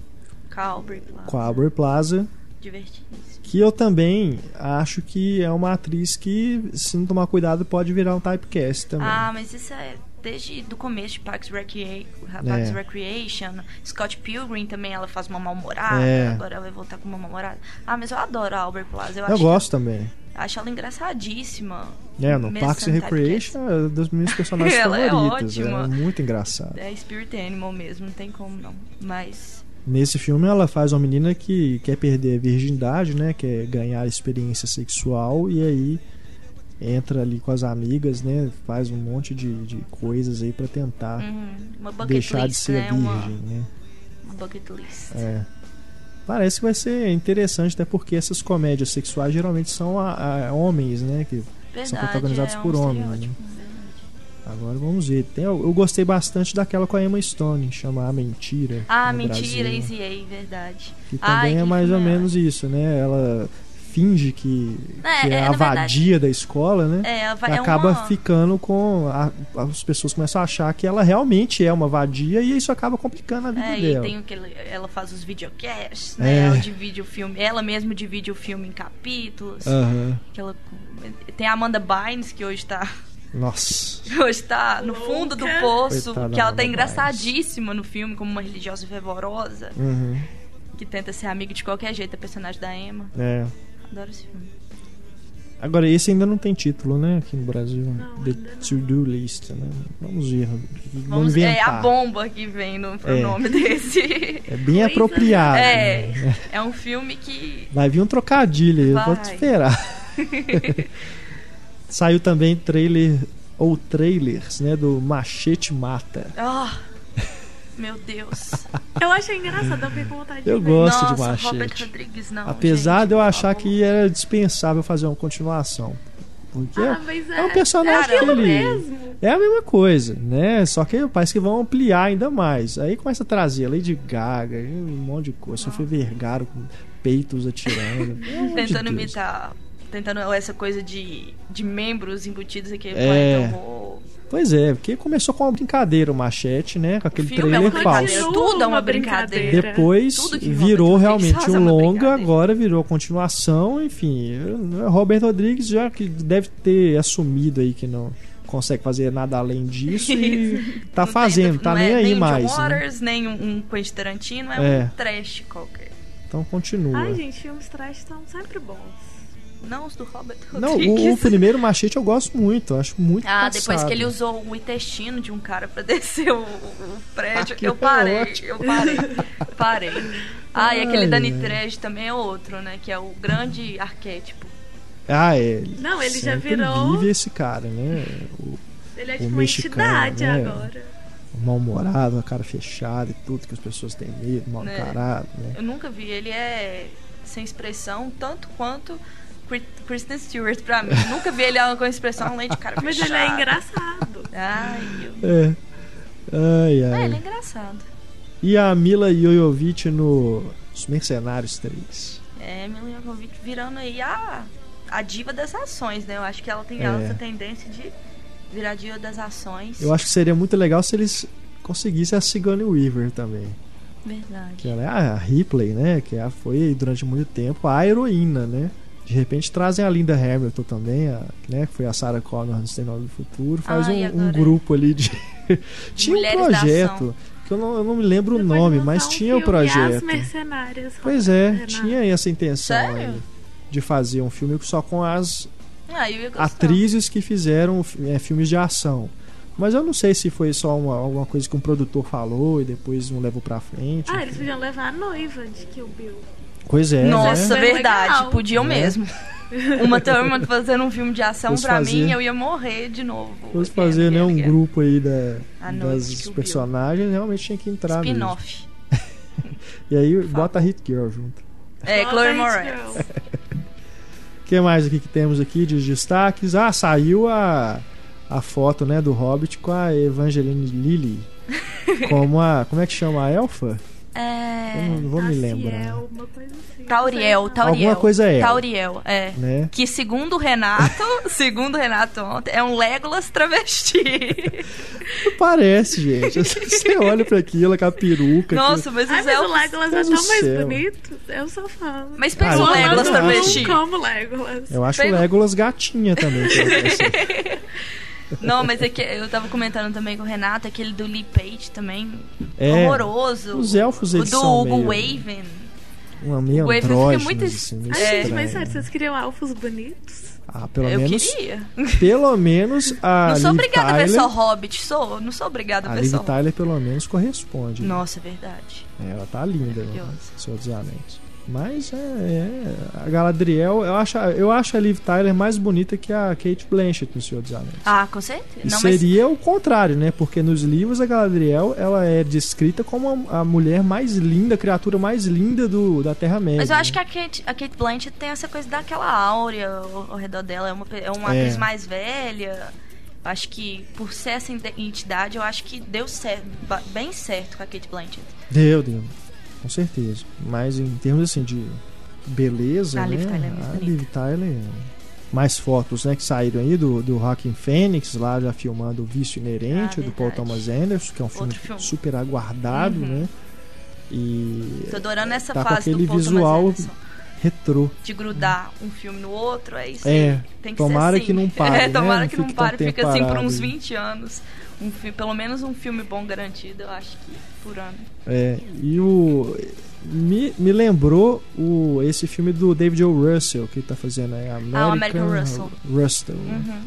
Calvary Plaza. com a Aubrey Plaza, Divertidíssimo. que eu também acho que é uma atriz que, se não tomar cuidado, pode virar um typecast também. Ah, mas isso é desde do começo de Parks, Recrea Parks É. Recreation. Scott Pilgrim também, ela faz uma mal-humorada. É. Agora ela vai voltar com uma mal-humorada. Ah, mas eu adoro a Albert Plaza. Eu, eu gosto também. acho ela engraçadíssima. É, no Parks and Recreation é um dos meus personagens Ela é favoritos. ótima. É muito engraçado. É Spirit Animal mesmo, não tem como não. Mas. Nesse filme ela faz uma menina que quer perder a virgindade, né? Quer ganhar experiência sexual e aí entra ali com as amigas, né? Faz um monte de, de coisas aí pra tentar Uhum, deixar de list, ser né? virgem, Uma, né? uma bucket list. É. Parece que vai ser interessante, até porque essas comédias sexuais geralmente são a, a homens, né? Que Verdade, protagonizados é um por homens, né? agora vamos ver. Tem, eu gostei bastante daquela com a Emma Stone, chama A Mentira. Ah, mentira, Brasil, Easy A, verdade. Que Ai, também é que mais ou menos isso, né? Ela finge que É, que é, é, a verdade- vadia da escola, né? É, ela E vai- é acaba uma... ficando com. a- as pessoas começam a achar que ela realmente é uma vadia e isso acaba complicando a vida É, e dela. tem o que ela- ela faz os videocasts, É. né? Ela divide o filme, ela mesma divide o filme em capítulos. Ela- tem a Amanda Bynes, que hoje tá, Nossa. hoje tá no fundo do poço, Coitada que ela tá engraçadíssima no filme, como uma religiosa fervorosa, Uhum. que tenta ser amiga de qualquer jeito, a personagem da Emma. É. Adoro esse filme. Agora, esse ainda não tem título, né? Aqui no Brasil. Não, The. To-Do List, né? Vamos ver. Vamos, Vamos, é inventar. a bomba que vem no pro É. nome desse. É bem Coisa, apropriado. É, né? é um filme que. Vai vir um trocadilho aí, eu vou te Vai. esperar. Saiu também trailer ou trailers, né, do Machete Mata. Ah, meu Deus. Eu achei engraçado, eu fiquei com vontade Eu de ver. gosto de Nossa, Machete. Robert Rodrigues não. Apesar gente, de eu achar favor. que era dispensável fazer uma continuação. Porque Ah, mas é, é um personagem é aquilo que ele- mesmo. é a mesma coisa, né? Só que parece que vão ampliar ainda mais. Aí começa a trazer a Lady Gaga, e um monte de coisa. Sofia Vergara com peitos atirando. De Tentando Deus. imitar. Tentando essa coisa de, de membros embutidos aqui É. horror. Pois é, porque começou com uma brincadeira o Machete, né? Com aquele filme é trailer uma falso. Tudo é uma brincadeira. Depois virou realmente um é uma longa, agora virou continuação, enfim. Robert Rodrigues já que deve ter assumido aí que não consegue fazer nada além disso e tá Não fazendo, tem- tá não nem é aí nem mais. John né? Waters, nem um, um Quentin Tarantino, é, É. um trash qualquer. Então continua. Ai, gente, filmes trash estão sempre bons. Não os do Robert Não, Rodrigues. o, o primeiro machete eu gosto muito, eu acho muito Ah, depois passado. que ele usou o intestino de um cara pra descer o, o prédio, eu parei, é eu parei, parei. Ah, e aquele ai. Trejo também é outro, né? Que é o grande arquétipo. Ah, é. Não, ele já sempre virou- vive esse cara, né? O, Ele é tipo uma mexicano, entidade né? agora. o mal-humorado, a cara fechada e tudo, que as pessoas têm medo, mal Né. encarado, né? Eu nunca vi, ele é sem expressão, tanto quanto Kristen Stewart pra mim. nunca vi ele com expressão além de cara Mas ele é engraçado. Ai, eu... É. Ai, É, ai. ele é engraçado. E a Mila Jovovich no Os Mercenários 3. É, Mila Jovovich virando aí a, a diva das ações, né? Eu acho que ela tem É. essa tendência de virar diva das ações. Eu acho que seria muito legal se eles conseguissem a Sigourney Weaver também. Verdade. Que ela é a Ripley, né? Que ela foi durante muito tempo a heroína, né? De repente trazem a Linda Hamilton também, a, né? Que foi a Sarah Connor no Exterminador do Futuro. Faz Ah, um, um grupo ali de. Tinha um Mulheres da projeto que eu não, eu não me lembro o Você pode nome, mas um tinha o As projeto. Mercenárias. Pois é, Renato. tinha essa intenção aí, de fazer um filme só com as Ah, atrizes que fizeram é, filmes de ação. Mas eu não sei se foi só uma, alguma coisa que um produtor falou e depois não levou pra frente. Ah, enfim. eles podiam levar a noiva de Kill Bill. Pois é, Nossa, né? Bem verdade. legal. Podiam É. mesmo. Uma Thurman fazendo um filme de ação Fosse pra fazer- mim, eu ia morrer de novo. Fosse Again, fazer né, um grupo aí da, A das personagens, realmente tinha que entrar. Spin-off. E aí bota a Hit Girl junto. É, Chloe Moretz. O que mais aqui que temos aqui de destaques? Ah, saiu a, a foto né, do Hobbit com a Evangeline Lilly. Como a. Como é que chama a elfa? Eu É. não vou me Taciel, lembrar. uma coisa assim. Tauriel. Tauriel. Alguma coisa é. Tauriel, é. Né? Que segundo o Renato, segundo o Renato ontem, é um Legolas travesti. Parece, gente. Você olha pra aquilo com a peruca. Nossa, mas Ai, mas o elfos... Legolas é tão mais céu. bonito. Eu sou fã. Mas pensa Ah, o eu Legolas travesti. Como Legolas. Eu acho Pega- o Legolas gatinha também. Não, mas é que eu tava comentando também com o Renato, aquele do Lee Page também, É, horroroso. os elfos, O eles do são Hugo meio- Waven. Uma meio O Waven fica muito assim, meio Ai, gente, mas sério, vocês queriam elfos bonitos? Ah, pelo eu menos, queria. pelo menos a não sou obrigada a ver só Hobbit, sou. Não sou obrigada a a ver Liv só Hobbit. Tyler pelo menos corresponde. né? Nossa, é verdade. É, ela tá linda, né? Senhor dos Anéis. Mas é, é, a Galadriel, eu acho, eu acho a Liv Tyler mais bonita que a Kate Blanchett no Senhor dos Anéis. Ah, com certeza. Não, mas seria o contrário, né? Porque nos livros a Galadriel ela é descrita como a, a mulher mais linda, a criatura mais linda do, da Terra-média. Mas eu acho que né? a Kate, a Kate Blanchett tem essa coisa daquela áurea ao, ao redor dela. É uma, é uma É. atriz mais velha. Acho que por ser essa identidade, eu acho que deu certo, bem certo com a Kate Blanchett. Deu, deu. Com certeza. Mas em termos assim de beleza, A né? Liv Tyler é a bonita. Liv Tyler. Mais fotos, né, que saíram aí do, do Rockin' Phoenix, lá já filmando o Vício Inerente, Ah, do Paul. Thomas Anderson, que é um filme, filme. super aguardado, Uhum. né? E Tô adorando essa tá com fase aquele do Paul visual retrô. de grudar um filme no outro, é isso É. Tem que tomara ser assim. que não pare, É, né? tomara Não que não tão pare, fica assim por uns aí. 20 anos. Um, pelo menos um filme bom garantido, eu acho que por ano. É, e o. Me, me lembrou o, esse filme do David O. Russell, que ele tá fazendo aí, American, Ah, o American Russell. Russell, né? Uhum.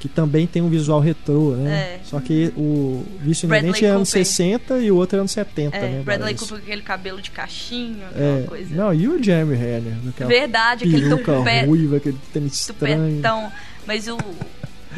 que também tem um visual retrô, né? É. Só que o Vício Bradley Inerente é anos Cooper. 60 e o outro é anos 70, É, né? Bradley parece. Cooper com aquele cabelo de cachinho, aquela É, coisa. não, e o Jeremy Renner, Verdade, aquele tupé, ruiva, aquele tênis estranho. tupetão. Mas o.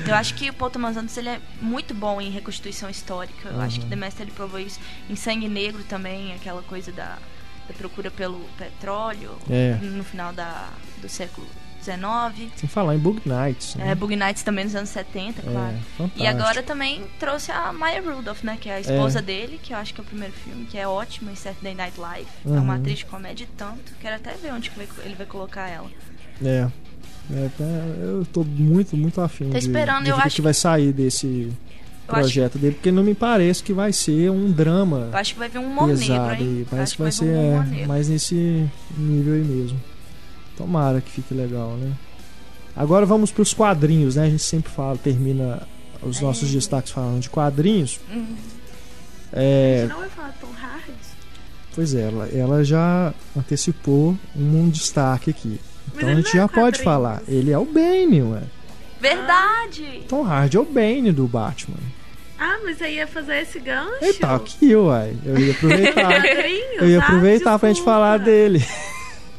Eu acho que o Paul Thomas Anderson ele é muito bom em reconstituição histórica. Eu acho que Uhum. The Master ele provou isso. Em Sangue Negro também, aquela coisa da, da procura pelo petróleo É, no final da, do século XIX. sem falar em Bug Nights. né? É, Bug Nights também nos anos 70, claro. É. E agora também trouxe a Maya Rudolph, né? Que é a esposa dele, que eu acho que é o primeiro filme, que é ótima em Saturday Night Live. É uma Uhum. atriz de comédia tanto. Quero até ver onde ele vai colocar ela. É. É, tá, eu tô muito, muito afim de, esperando, de eu ver o acho que vai sair desse Eu acho, projeto dele, porque não me parece que vai ser um drama eu acho que vai vir um humor negro, pesado hein? Eu Parece que vai ser um é, mais nesse nível aí mesmo. Tomara que fique legal, né? Agora vamos para os quadrinhos, né? A gente sempre fala, termina os nossos É. destaques falando de quadrinhos. Hum. A É, não vai falar Tom Hardy? pois é, ela, ela já antecipou um destaque aqui. Então a gente é já pode falar. Ele é o Bane, ué. Verdade! Tom Hardy é o Bane do Batman. Ah, mas aí ia fazer esse gancho? Ele tá aqui, uai. Eu ia aproveitar. Eu ia Ah, aproveitar pra gente falar dele.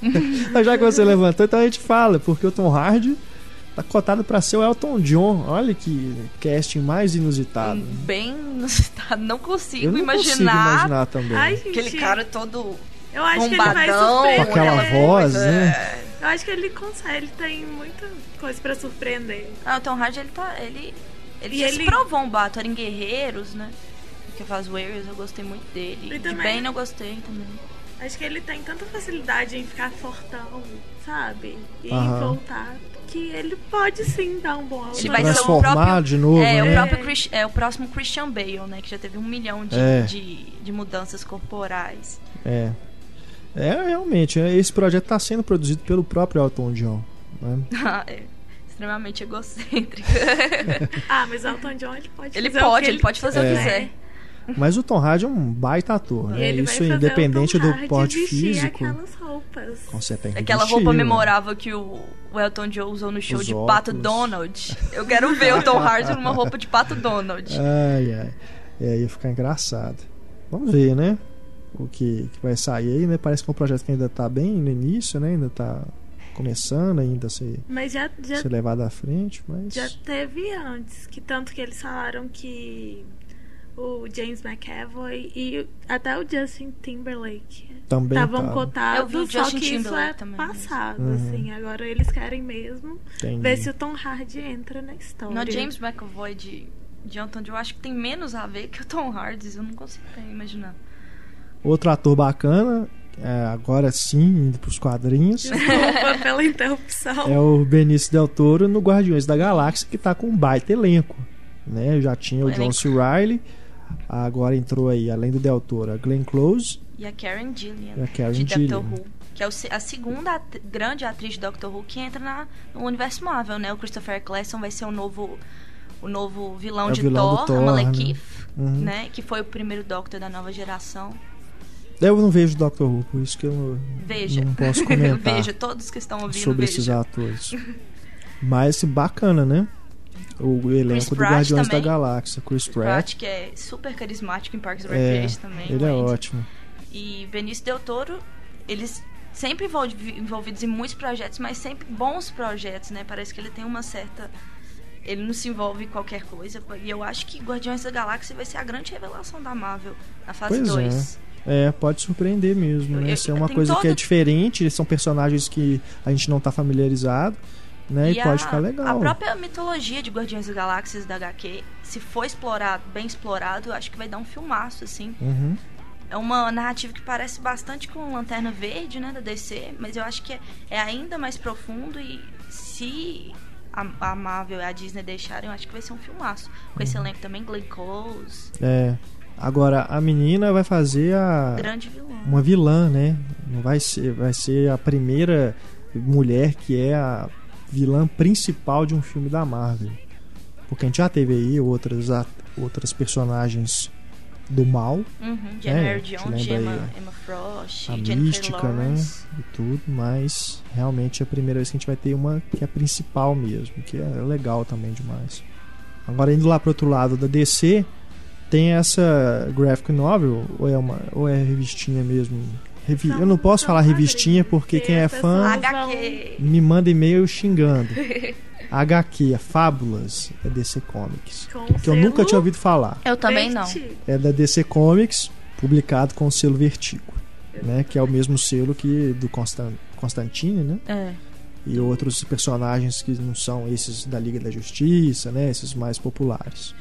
Mas já que você levantou, então a gente fala, porque o Tom Hardy tá cotado pra ser o Elton John. Olha que casting mais inusitado. Bem inusitado. Não consigo Eu não imaginar, consigo imaginar também. Ai, gente, aquele cara todo eu acho que ele vai bombadão. surpreender. Com aquela voz, né? Eu acho que ele consegue, ele tem muita coisa pra surpreender. Ah, o Tom Hardy, ele tá. Ele, ele E já ele- se provou um bato em Guerreiros, né? Que faz Warriors, eu gostei muito dele. E De também- Bane eu gostei também. Acho que ele tem tanta facilidade em ficar fortão, sabe? E Aham. voltar, que ele pode sim dar um bom Ele vai ser o Transformar próprio- de novo, é, né? o próprio Chris- é o próximo Christian Bale, né? Que já teve um milhão de, É. de, de mudanças corporais. É. É, realmente, é, esse projeto tá sendo produzido pelo próprio Elton John. né? é extremamente egocêntrico. Ah, mas o Elton John ele pode ele fazer o pode, que ele pode fazer o É. que quiser. Mas o Tom Hardy é um baita ator, né? ele vai Isso fazer independente o Tom do porte físico. aquelas roupas. Com certeza. Aquela roupa memorável que o, o Elton John usou no show Os de Pato óculos. Donald. Eu quero ver o Tom Hardy numa roupa de Pato Donald. Ai, ai. É, ia ficar engraçado. Vamos ver, né? O que, que vai sair aí, né? Parece que é um projeto que ainda tá bem no início, né? Ainda tá começando ainda a ser, Mas já, já, ser levado à frente, mas... já teve antes, que tanto que eles falaram que o James McAvoy e até o Justin Timberlake Também estavam tá. Eu cotados, só Justin que isso Timberlake é também, passado, Uhum. assim. Agora eles querem mesmo Entendi. ver se o Tom Hardy entra na história. No James McAvoy de, de John, eu acho que tem menos a ver que o Tom Hardy. Eu não consigo imaginar. Outro ator bacana, é, agora sim, indo pros quadrinhos, Desculpa pela interrupção. é o Benício Del Toro no Guardiões da Galáxia, que tá com um baita elenco. Né? Já tinha o O John. C. Reilly, agora entrou aí, além do Del Toro, a Glenn Close E a Karen Gillian, e a Karen de Gillian. Doctor Who. Que é a segunda at- grande atriz de Doctor Who que entra na, no universo Marvel, né? O Christopher Eccleston vai ser o novo, o novo vilão É o de vilão Thor, Thor, a né? Malekith, Uhum. né? Que foi o primeiro Doctor da nova geração. Eu não vejo Doctor Who, por isso que eu Veja. não posso comentar Veja, todos que estão ouvindo, sobre veja. esses atores. Mas bacana, né? O elenco do Guardiões também. da Galáxia, Chris Pratt. Pratt, que é super carismático em Parks and É, Recreation também. ele é ótimo. E Benício Del Toro, eles sempre envolvi- envolvidos em muitos projetos, mas sempre bons projetos, né? Parece que ele tem uma certa. Ele não se envolve em qualquer coisa. E eu acho que Guardiões da Galáxia vai ser a grande revelação da Marvel na fase Pois 2. É, pode surpreender mesmo, né? Isso é uma coisa que é todo- diferente, são personagens que a gente não tá familiarizado, né? E, a, pode ficar legal. a própria mitologia de Guardiões da Galáxias da HQ, se for explorado, bem explorado, eu acho que vai dar um filmaço, assim. Uhum. É uma narrativa que parece bastante com Lanterna Verde, né, da DC, mas eu acho que é, é ainda mais profundo e se a, a Marvel e a Disney deixarem, eu acho que vai ser um filmaço. Com Uhum. esse elenco também, Glenn Close, É. Agora, a menina vai fazer a grande vilão. uma vilã, né? Não vai ser, vai ser a primeira mulher que é a vilã principal de um filme da Marvel. Porque a gente já teve aí outras at- outras personagens do mal, Uhum, É, te Jones, Emma, aí Emma Frost, a mística, né? E tudo, mas realmente é a primeira vez que a gente vai ter uma que é a principal mesmo, que é legal também demais. Agora indo lá pro outro lado da DC, tem essa graphic novel, ou é uma ou é revistinha mesmo? Revi- São- Eu não posso são falar revistinha porque que quem é fã HQ. me manda e-mail xingando. HQ, é Fábulas, é DC Comics. Com Que eu nunca tinha ouvido falar. Eu também não. É da DC Comics, publicado com o selo Vertigo, né? Que é o mesmo selo que do Constan Constantine, né? É. E outros personagens que não são esses da Liga da Justiça, né? Esses mais populares.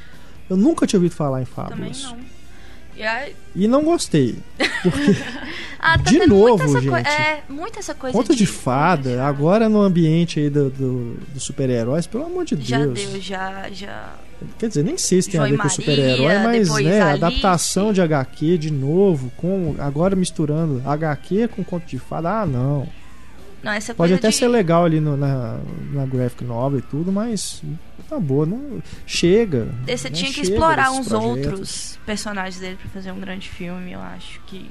Eu nunca tinha ouvido falar em Também Fábulas. não. E aí, E não gostei. Porque ah, tá De novo, gente. É, muita essa coisa conta de de fada, agora no ambiente aí do, do, dos super-heróis, pelo amor de Já Deus. deu, já, já. Quer dizer, nem sei se tem João a ver e com Maria, super-herói, mas né, Alice. adaptação de HQ de novo, com agora misturando HQ com conto de fada. Ah, não. Não, essa Pode coisa até de... ser legal ali no- na, na graphic novel e tudo, mas tá boa, não chega. Você tinha que chega explorar uns projetos. outros personagens dele pra fazer um grande filme, eu acho que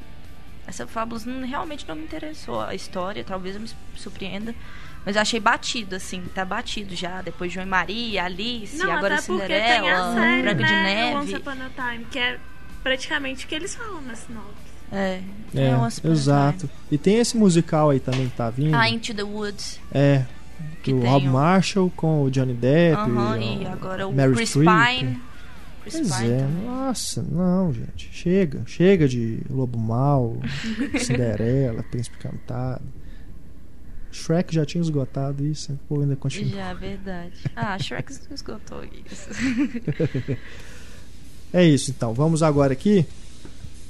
essa Fábulas realmente não me interessou a história, talvez eu me surpreenda, mas eu achei batido assim, tá batido já, depois João e Maria, Alice, Não, agora até porque tem a Cinderela, série, Branca de né? Once Neve. Upon a Time, que é praticamente o que eles falam na sinopse. É, É, a exato. E tem esse musical aí também que tá vindo. Ah, Into the Woods. É. Que do Rob o- Marshall com o Johnny Depp. Aham, e, e o agora o Meryl Chris Streep. Pine. Chris Pois Pine é, também. nossa, não, gente. Chega, chega de Lobo Mal, Cinderela, Príncipe Cantado. Shrek já tinha esgotado isso, o povo ainda continua. Já, verdade. Ah, Shrek esgotou isso. É isso então, vamos agora aqui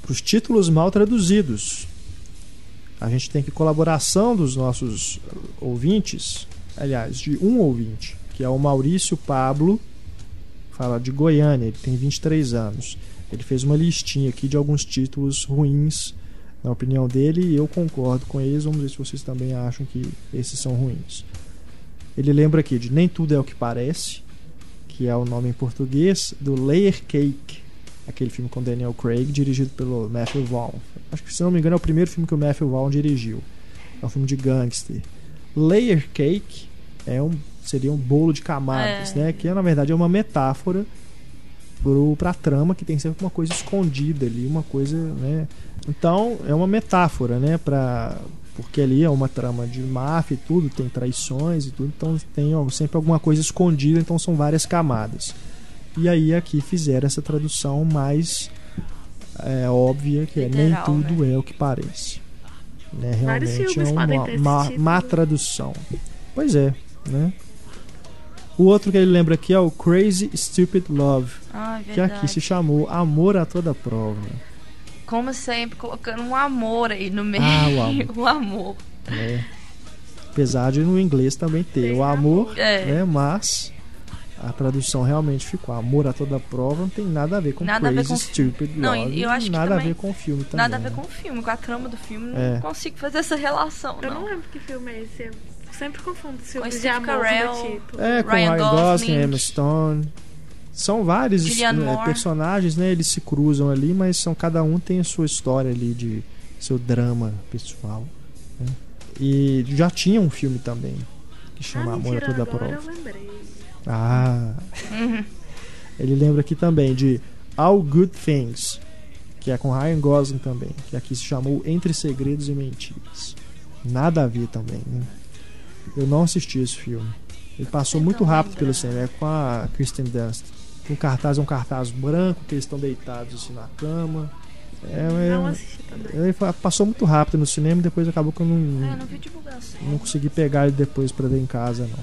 os títulos mal traduzidos. A gente tem aqui colaboração dos nossos ouvintes, aliás, de um ouvinte, que é o Maurício Pablo, fala de Goiânia, ele tem 23 anos. Ele fez uma listinha aqui de alguns títulos ruins, na opinião dele, e eu concordo com eles. Vamos ver se vocês também acham que esses são ruins. Ele lembra aqui de Nem Tudo é o que Parece, que é o nome em português do Layer Cake, aquele filme com Daniel Craig, dirigido pelo Matthew Vaughn. Acho que, se não me engano, é o primeiro filme que o Matthew Vaughn dirigiu. É um filme de gangster. Layer Cake é um, seria um bolo de camadas, É. né? Que na verdade é uma metáfora pro, pra trama que tem sempre uma coisa escondida ali, uma coisa, né? Então é uma metáfora, né? Pra, porque ali é uma trama de máfia e tudo, tem traições e tudo, então tem ó, sempre alguma coisa escondida, então são várias camadas. E aí aqui fizeram essa tradução mais é, óbvia, que é nem Literal, tudo é o que parece. Né? Realmente é uma má, má tradução. Pois é, né? O outro que ele lembra aqui é o Crazy Stupid Love, Ah, que verdade. aqui se chamou Amor a Toda Prova. Como sempre, colocando um amor aí no meio. Ah, o amor. o amor. né? Apesar de no inglês também ter Tem o amor, É. né? Mas a tradução realmente ficou Amor a Toda Prova, não tem nada a ver com Nada a ver Crazy com- Stupid Não, Love, eu acho que nada a ver com o filme também. Nada a ver né? com o filme, com a trama do filme. Não É. consigo fazer essa relação, Eu não não. lembro que filme é esse. Eu sempre confundo filmes de Steve amor Carell. título. É, com Ryan Ryan, Gosling. Emma Stone. São vários Moore. personagens, né? Eles se cruzam ali, mas são cada um tem a sua história ali de seu drama pessoal. né? E já tinha um filme também que chama ah, Amor a Toda agora Prova. eu lembrei. Ah, Uhum. ele lembra aqui também de All Good Things, que é com Ryan Gosling também, que aqui se chamou Entre Segredos e Mentiras. Nada a ver também, né? Eu não assisti esse filme. Ele passou muito rápido pelo cinema, é com a Kristen Dunst. O cartaz é um cartaz branco, que eles estão deitados assim na cama. É, Não assisti também. ele passou muito rápido no cinema e depois acabou que eu não, É, eu não vi divulgação. não consegui pegar ele depois pra ver em casa, não.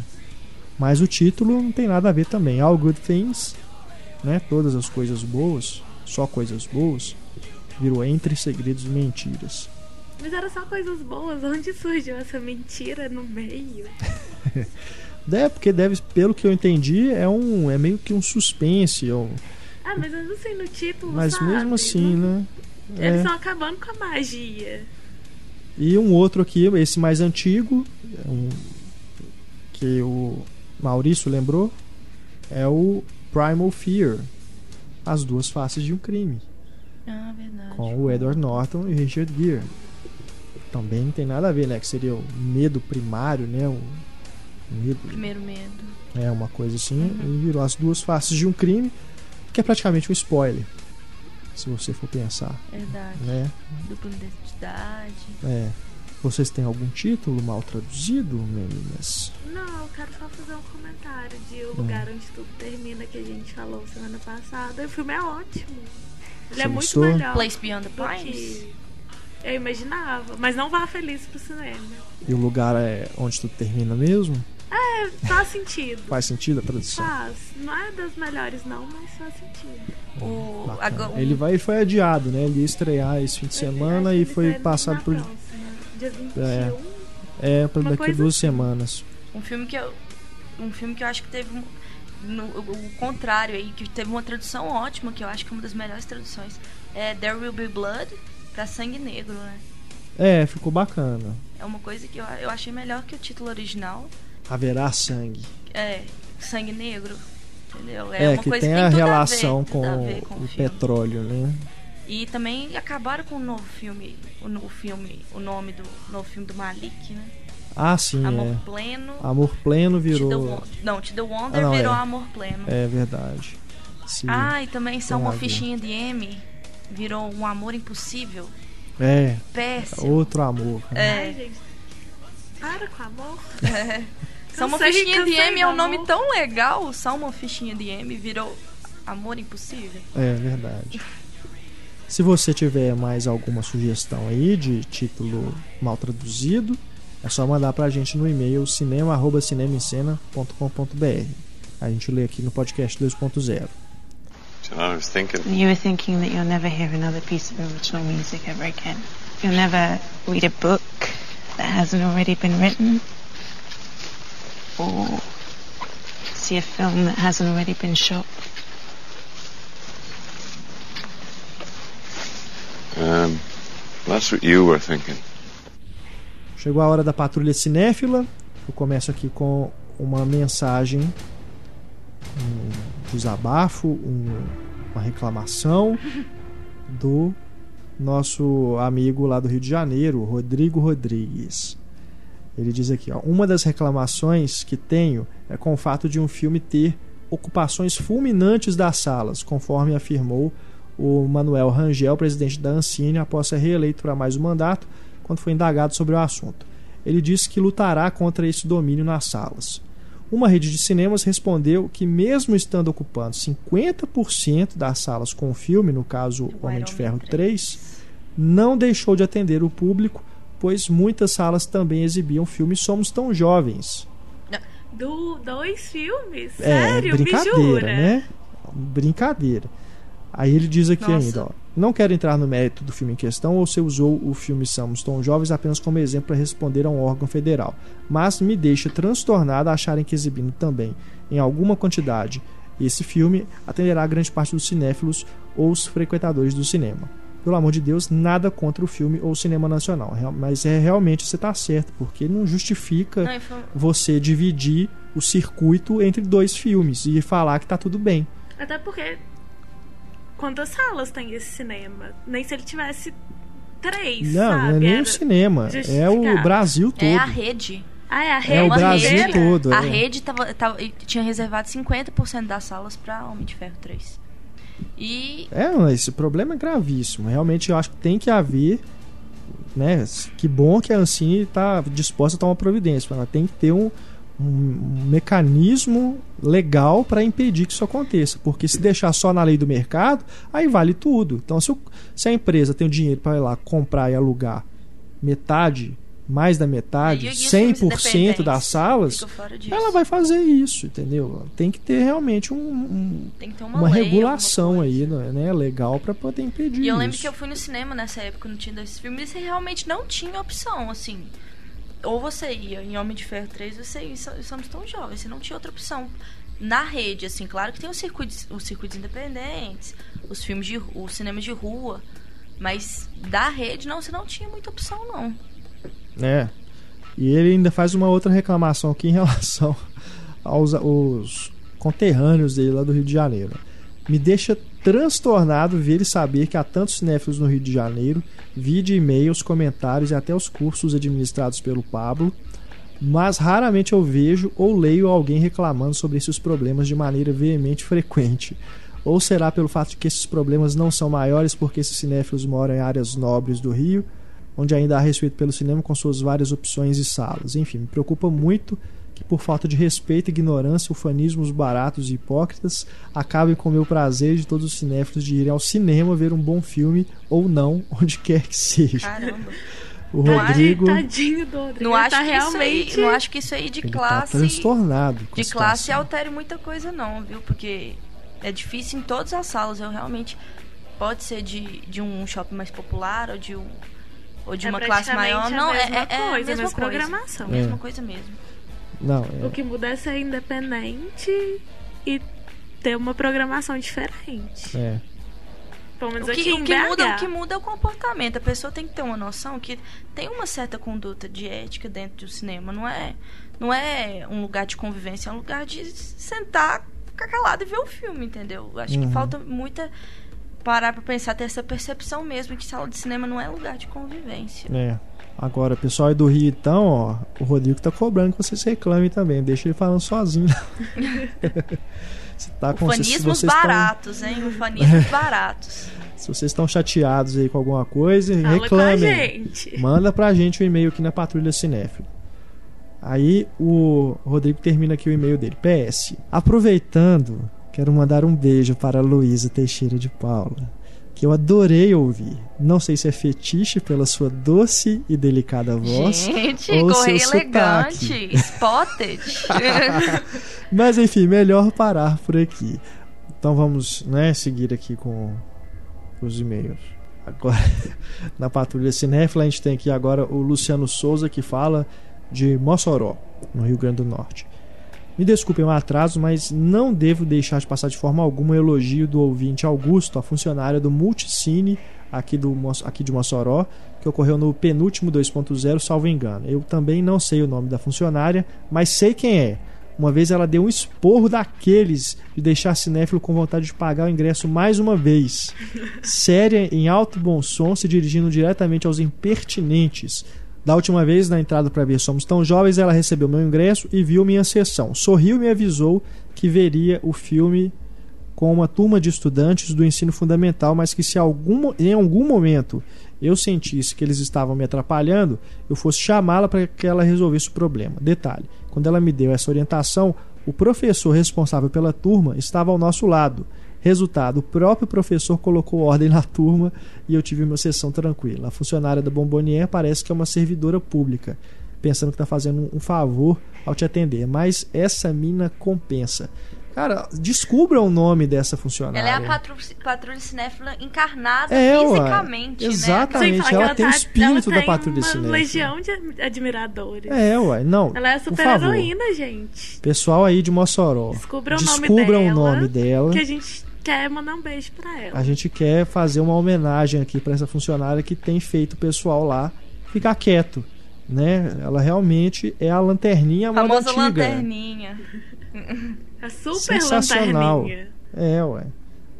Mas o título não tem nada a ver também. All Good Things, né? Todas as coisas boas, só coisas boas, virou Entre Segredos e Mentiras. Mas era só coisas boas. Onde surgiu essa mentira no meio? É, porque deve, pelo que eu entendi, é um é meio que um suspense, é um- Ah, mas eu não sei no título, mas sabe? mesmo assim, né? Eles É. estão acabando com a magia. E um outro aqui, esse mais antigo, é um- que o Maurício lembrou, é o Primal Fear, As Duas Faces de um Crime. Ah, verdade. com o Edward Norton e o Richard Gere. Também não tem nada a ver, né? Que seria o medo primário, né? O medo, Primeiro medo. é uma coisa assim. Uhum. E virou as duas faces de um crime, que é praticamente um spoiler. Se você for pensar, Verdade. né? Dupla identidade. É. Vocês têm algum título mal traduzido, meninas? Não, eu quero só fazer um comentário de. O Lugar Onde Tudo Termina, que a gente falou semana passada. E o filme é ótimo. Ele Você é muito gostou? melhor Place Beyond the Pines? eu imaginava. Mas não vá feliz pro cinema. E o lugar é onde tudo termina mesmo? É, faz sentido. Faz sentido a tradução? Faz. Não é das melhores, não, mas faz sentido. O, agora- Ele, vai, foi adiado, né? Ele ia estrear esse fim de semana e foi passado próxima, Dia 21. É. É, pra daqui a duas assim. semanas. Um filme que eu. Um filme que eu acho que teve no, o contrário aí, que teve uma tradução ótima, que eu acho que é uma das melhores traduções. É There Will Be Blood pra Sangue Negro, né? É, ficou bacana. É uma coisa que eu, eu achei melhor que o título original. Haverá sangue. É, Sangue Negro. Entendeu? É, uma que coisa tem que a relação ver, com, a com o, o petróleo, né? E também acabaram com o novo filme, o novo filme, o nome do novo filme do Malik, né? Ah, sim, Amor é. Pleno. Amor Pleno virou. Não, To The Wonder Ah, não, virou é. Amor Pleno. É verdade. Sim. Ah, e também só uma fichinha de M virou um amor impossível. É, Péssimo. outro amor. né? Ai, É. gente. Para com amor. é. Só uma fichinha de M é um nome tão legal. Só uma fichinha de M virou amor impossível. É verdade. Se você tiver mais alguma sugestão aí de título mal traduzido, é só mandar pra gente no e-mail cinema@cinemascena.com.br. A gente lê aqui no podcast 2.0. You know, I was thinking. You were thinking that you'll never hear another piece of original music ever again. You'll never read a book that hasn't already been written. Or see a film that hasn't already been shot. Um, that's what you were thinking. Chegou a hora da patrulha cinéfila. Eu começo aqui com uma mensagem, um desabafo, um uma reclamação do nosso amigo lá do Rio de Janeiro, Rodrigo Rodrigues. Ele diz aqui: ó, uma das reclamações que tenho é com o fato de um filme ter ocupações fulminantes das salas, conforme afirmou o Manuel Rangel, presidente da Ancine, após ser reeleito para mais um mandato, quando foi indagado sobre o assunto. Ele disse que lutará contra esse domínio nas salas. Uma rede de cinemas respondeu que, mesmo estando ocupando 50% das salas com o filme, no caso Homem de Ferro 3, não deixou de atender o público, pois muitas salas também exibiam o filme Somos Tão Jovens. Do, dois filmes? É, Sério? Me brincadeira, jura? né? Brincadeira. Aí ele diz aqui Nossa. ainda, ó, não quero entrar no mérito do filme em questão ou se usou o filme Somos Tão Jovens apenas como exemplo para responder a um órgão federal, mas me deixa transtornado acharem que exibindo também em alguma quantidade esse filme atenderá a grande parte dos cinéfilos ou os frequentadores do cinema. Pelo amor de Deus, nada contra o filme ou o cinema nacional, mas é realmente você tá certo, porque não justifica Não, foi- você dividir o circuito entre dois filmes e falar que tá tudo bem. Até porque. Quantas salas tem esse cinema? Nem se ele tivesse três. Não, sabe? não é nem Era o cinema, é o. Brasil todo. É a rede. Ah, é a É rede. o uma Brasil rede. todo. A é. rede tava, tava- tinha reservado 50% das salas para Homem de Ferro 3. E É, mas esse problema é gravíssimo. Realmente eu acho que tem que haver, né? Que bom que a Ancine está disposta a tomar providência, mas ela tem que ter um, um- mecanismo legal para impedir que isso aconteça, porque se deixar só na lei do mercado, aí vale tudo. Então, se, o- se a empresa tem o dinheiro para ir lá comprar e alugar metade, mais da metade, E os filmes 100% independentes das salas, ela vai fazer isso, entendeu? Tem que ter realmente um- um, ter uma, uma lei, regulação aí, não é, né, legal para poder impedir E eu lembro isso. que eu fui no cinema nessa época, não tinha dois filmes, e realmente não tinha opção, assim. Ou você ia em Homem de Ferro 3, você ia em So- Somos Tão Jovens, você não tinha outra opção. Na rede, assim, claro que tem os circuitos, os circuitos independentes, os filmes de os cinemas de rua, mas da rede, não, você não tinha muita opção, não. É. E ele ainda faz uma outra reclamação aqui em relação aos os conterrâneos dele lá do Rio de Janeiro. Me deixa transtornado ver e saber que há tantos cinéfilos no Rio de Janeiro, vide e-mails, comentários e até os cursos administrados pelo Pablo, mas raramente eu vejo ou leio alguém reclamando sobre esses problemas de maneira veemente frequente. Ou será pelo fato de que esses problemas não são maiores porque esses cinéfilos moram em áreas nobres do Rio, onde ainda há respeito pelo cinema com suas várias opções e salas. Enfim, me preocupa muito por falta de respeito, ignorância, ufanismos baratos e hipócritas acabem com o meu prazer de todos os cinéfilos de irem ao cinema ver um bom filme ou não, onde quer que seja. Caramba. O Rodrigo Tadinho do Rodrigo. Não acho, tá que realmente. isso aí, não acho que isso aí de ele tá classe. transtornado. com a de classe altere muita coisa não, viu? Porque é difícil em todas as salas. Eu realmente pode ser de, de um shopping mais popular ou de um ou de É uma classe maior. Não, a é, mesma é, é a mesma mesma coisa. programação. Mesma É. coisa mesmo. Não, O é, que muda é ser independente e ter uma programação diferente. é. Pelo menos O que, aqui o em que BH. muda, o que muda é o comportamento. A pessoa tem que ter uma noção que tem uma certa conduta de ética dentro do cinema. Não é, não é um lugar de convivência, é um lugar de sentar, ficar calado e ver o filme, entendeu? Acho Uhum. que falta muita parar pra pensar, ter essa percepção mesmo que sala de cinema não é lugar de convivência. É. Agora, pessoal aí do Rio, então, ó, o Rodrigo tá cobrando que vocês reclamem também. Deixa ele falando sozinho. Tá com se Ufanismos tão- baratos, hein? Ufanismos baratos. Se vocês estão chateados aí com alguma coisa, Fala reclamem. gente. Manda pra gente o e-mail aqui na Patrulha Cinéfilo. Aí o Rodrigo termina aqui o e-mail dele. PS. Aproveitando, quero mandar um beijo para a Luísa Teixeira de Paula, que eu adorei ouvir. Não sei se é fetiche pela sua doce e delicada voz. Gente, ou correio seu sotaque. elegante, spotted. Mas enfim, melhor parar por aqui. Então vamos né, seguir aqui com os e-mails. Agora, na Patrulha Cinéfila, a gente tem aqui agora o Luciano Souza que fala de Mossoró, no Rio Grande do Norte. Me desculpem o atraso, mas não devo deixar de passar de forma alguma o elogio do ouvinte Augusto, a funcionária do Multicine aqui, do, aqui de Mossoró, que ocorreu no penúltimo 2.0, salvo engano. Eu também não sei o nome da funcionária, mas sei quem é. Uma vez ela deu um esporro daqueles de deixar cinéfilo com vontade de pagar o ingresso mais uma vez. Séria, em alto bom som, se dirigindo diretamente aos impertinentes. Da última vez, na entrada para ver Somos Tão Jovens, ela recebeu meu ingresso e viu minha sessão. Sorriu e me avisou que veria o filme com uma turma de estudantes do ensino fundamental, mas que se algum, em algum momento eu sentisse que eles estavam me atrapalhando, eu fosse chamá-la para que ela resolvesse o problema. Detalhe: quando ela me deu essa orientação, o professor responsável pela turma estava ao nosso lado. Resultado: o próprio professor colocou ordem na turma e eu tive uma sessão tranquila. A funcionária da Bombonier parece que é uma servidora pública, pensando que está fazendo um favor ao te atender, mas essa mina compensa. Cara, descubra o nome dessa funcionária. Ela é a patru patrulha cinéfila encarnada É, fisicamente, Exatamente. né? Sem falar ela que tem o tá- espírito ela da patrulha tem uma cinéfila. legião de admiradores. É, ué, não. Ela é super heroína, gente. Pessoal aí de Mossoró, Descubra o nome dela. o nome dela. Que a gente quer mandar um beijo pra ela. A gente quer fazer uma homenagem aqui para essa funcionária que tem feito o pessoal lá ficar quieto, né? Ela realmente é a lanterninha moda Famosa antiga. lanterninha. A super Sensacional. lanterninha. É, ué.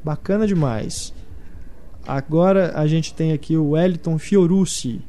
Bacana demais. Agora a gente tem aqui o Wellington Fiorucci.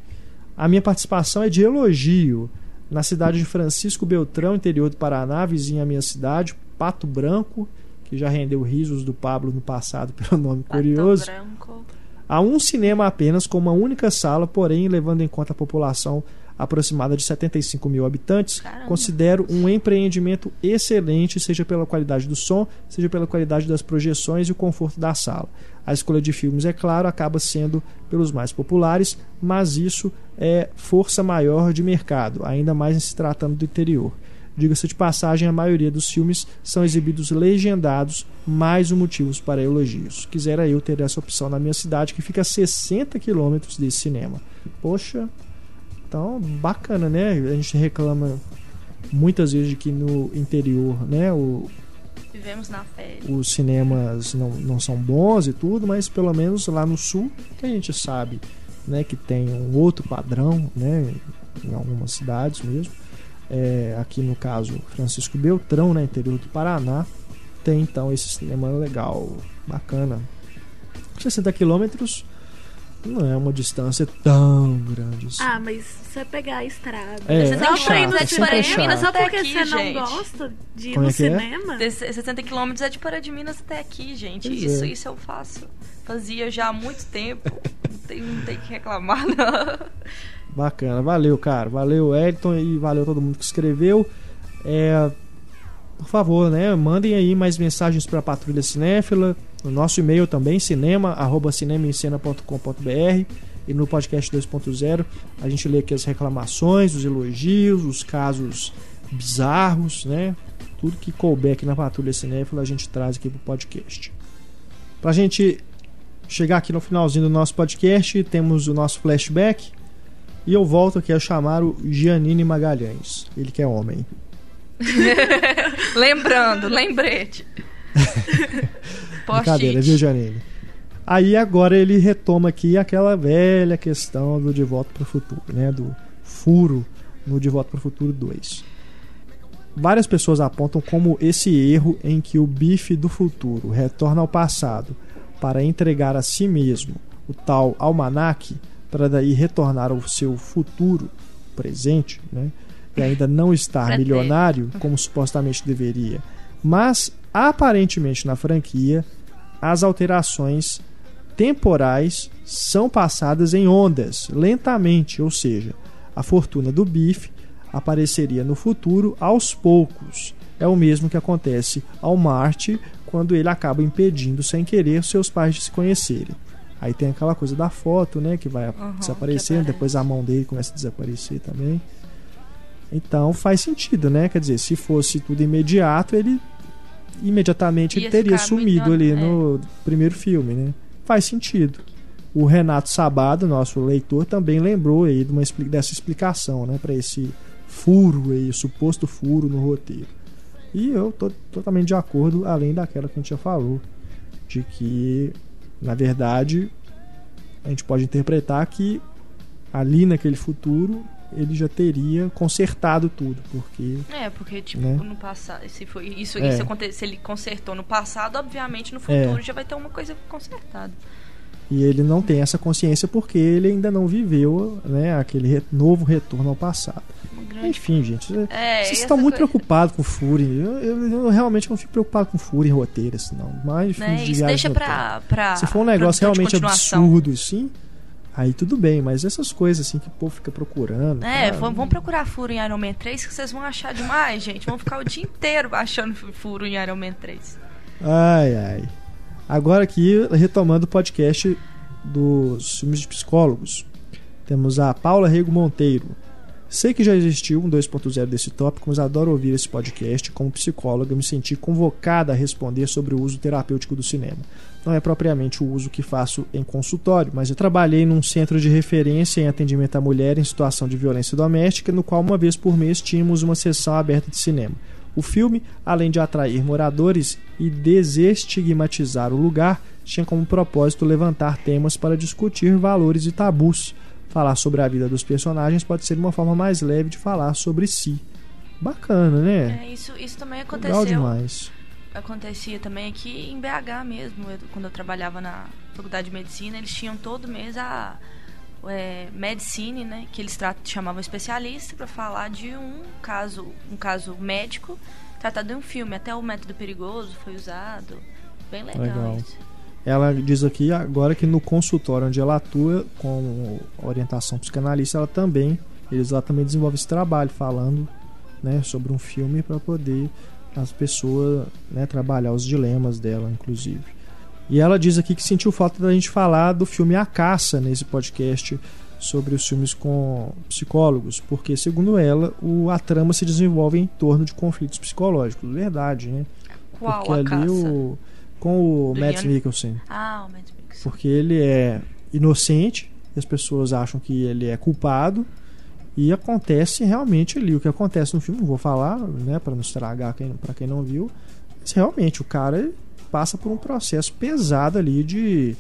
A minha participação é de elogio. Na cidade de Francisco Beltrão, interior do Paraná, vizinha à minha cidade, Pato Branco, que já rendeu risos do Pablo no passado pelo nome curioso. Pato branco. Há um cinema apenas com uma única sala, porém, levando em conta a população aproximada de 75 mil habitantes, Caramba. considero um empreendimento excelente, seja pela qualidade do som, seja pela qualidade das projeções e o conforto da sala. A escolha de filmes, é claro, acaba sendo pelos mais populares, mas isso é força maior de mercado, ainda mais em se tratando do interior. Diga-se de passagem, a maioria dos filmes são exibidos legendados, mais um motivo para elogios. Quisera eu ter essa opção na minha cidade, que fica a 60 quilômetros desse cinema. Poxa, então bacana, né? A gente reclama muitas vezes de que no interior, né, o, Vivemos na os cinemas não, não são bons e tudo, mas pelo menos lá no sul, que a gente sabe, né, que tem um outro padrão, né, em algumas cidades mesmo. É, aqui no caso Francisco Beltrão, né, interior do Paraná, tem então esse cinema legal, bacana. 60 quilômetros não é uma distância tão grande. assim. Ah, mas se você pegar a estrada. É, só é pra ir chato, no é sempre cinema, chato. só porque Aqui, você não gente. gosta de ir Como no é é? cinema. Desse- 60 quilômetros é de Pará de Minas até aqui, gente. Pois isso, é. isso eu faço. Fazia já há muito tempo. Não tem, não tem que reclamar, não. Bacana, valeu, cara. Valeu, Elton, e valeu todo mundo que escreveu. É, por favor, né? Mandem aí mais mensagens para a Patrulha Cinéfila. No nosso e-mail também, cinema, arroba cinemaencena.com.br e no podcast 2.0 a gente lê aqui as reclamações, os elogios, os casos bizarros, né? Tudo que couber aqui na Patrulha Cinéfila a gente traz aqui pro podcast. Pra gente chegar aqui no finalzinho do nosso podcast, temos o nosso flashback. E eu volto aqui a chamar o Giannini Magalhães. Ele que é homem. Lembrando, lembrete. Brincadeira, viu, Giannini? Aí agora ele retoma aqui aquela velha questão do De Volta para o Futuro, né? Do furo no De Volta para o Futuro 2. Várias pessoas apontam como esse erro em que o bife do futuro retorna ao passado para entregar a si mesmo o tal almanaque para daí retornar ao seu futuro presente, né? E ainda não estar milionário como supostamente deveria. Mas aparentemente na franquia as alterações temporais são passadas em ondas, lentamente, ou seja, a fortuna do Biff apareceria no futuro aos poucos. É o mesmo que acontece ao Marte quando ele acaba impedindo sem querer seus pais de se conhecerem. Aí tem aquela coisa da foto, né, que vai Uhum, desaparecendo, que depois a mão dele começa a desaparecer também. Então faz sentido, né? Quer dizer, se fosse tudo imediato, ele imediatamente ele Ia teria sumido ali é. no primeiro filme, né? Faz sentido. O Renato Sabado, nosso leitor, também lembrou aí de uma, dessa explicação, né, para esse furo aí, suposto furo no roteiro. E eu tô totalmente de acordo, além daquela que a gente já falou, de que na verdade a gente pode interpretar que ali naquele futuro ele já teria consertado tudo, porque É, porque, tipo, Né? no passado, se foi isso, É. isso aconte- se ele consertou no passado, obviamente no futuro já vai ter uma coisa consertada. e ele não tem essa consciência porque ele ainda não viveu, né, aquele novo retorno ao passado. Enfim, gente, É, vocês estão muito coisa- preocupados com Fury. Eu, eu- eu realmente não fico preocupado com Fury em roteiro, assim, não. Mas Né? de viagem deixa pra, pra. Se for um negócio realmente absurdo, assim, aí tudo bem, mas essas coisas assim que o povo fica procurando. É, cara, vamos vamos procurar furo em Iron Man 3 que vocês vão achar demais, gente. Vão ficar o dia inteiro achando furo em Iron Man 3. Ai, ai. Agora aqui, retomando o podcast dos filmes de psicólogos, temos a Paula Rego Monteiro. Sei que já existiu um 2.0 desse tópico, mas adoro ouvir esse podcast. Como psicóloga, me senti convocada a responder sobre o uso terapêutico do cinema. Não é propriamente o uso que faço em consultório, mas eu trabalhei num centro de referência em atendimento à mulher em situação de violência doméstica, no qual uma vez por mês tínhamos uma sessão aberta de cinema. O filme, além de atrair moradores e desestigmatizar o lugar, tinha como propósito levantar temas para discutir valores e tabus. Falar sobre a vida dos personagens pode ser uma forma mais leve de falar sobre si. Bacana, né? É, isso, isso também Legal aconteceu. demais. Acontecia também aqui em BH mesmo, eu- quando eu trabalhava na faculdade de medicina, eles tinham todo mês a é, medicine, né, que eles chamavam especialista para falar de um caso, um caso médico tratado em um filme. Até o método perigoso foi usado. Bem legal, Legal. isso. Ela diz aqui agora que no consultório onde ela atua com orientação psicanalista, ela também, eles lá também desenvolvem esse trabalho falando, né, sobre um filme para poder as pessoas, né, trabalhar os dilemas dela, inclusive. E ela diz aqui que sentiu falta da gente falar do filme A Caça nesse podcast sobre os filmes com psicólogos, porque segundo ela, o, a trama se desenvolve em torno de conflitos psicológicos, verdade, né? Qual porque a ali caça? o com o Do Matt Ian- Mikkelsen, Ah, o Mad Mix. porque ele é inocente, as pessoas acham que ele é culpado e acontece realmente ali o que acontece no filme, não vou falar, né, para não estragar quem, para quem não viu, mas realmente o cara passa por um processo pesado ali de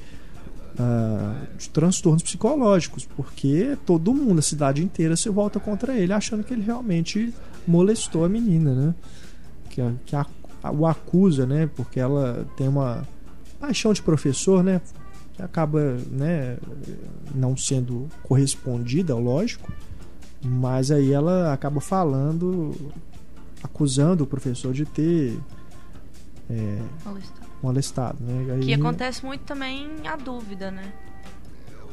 ah, de transtornos psicológicos, porque todo mundo, a cidade inteira, se volta contra ele, achando que ele realmente molestou a menina, né? Que, que a- o acusa, né? Porque ela tem uma paixão de professor, né? Que acaba, né? Não sendo correspondida, lógico, mas aí ela acaba falando, acusando o professor de ter é, Molestado. né? Aí- Que acontece muito também a dúvida, né?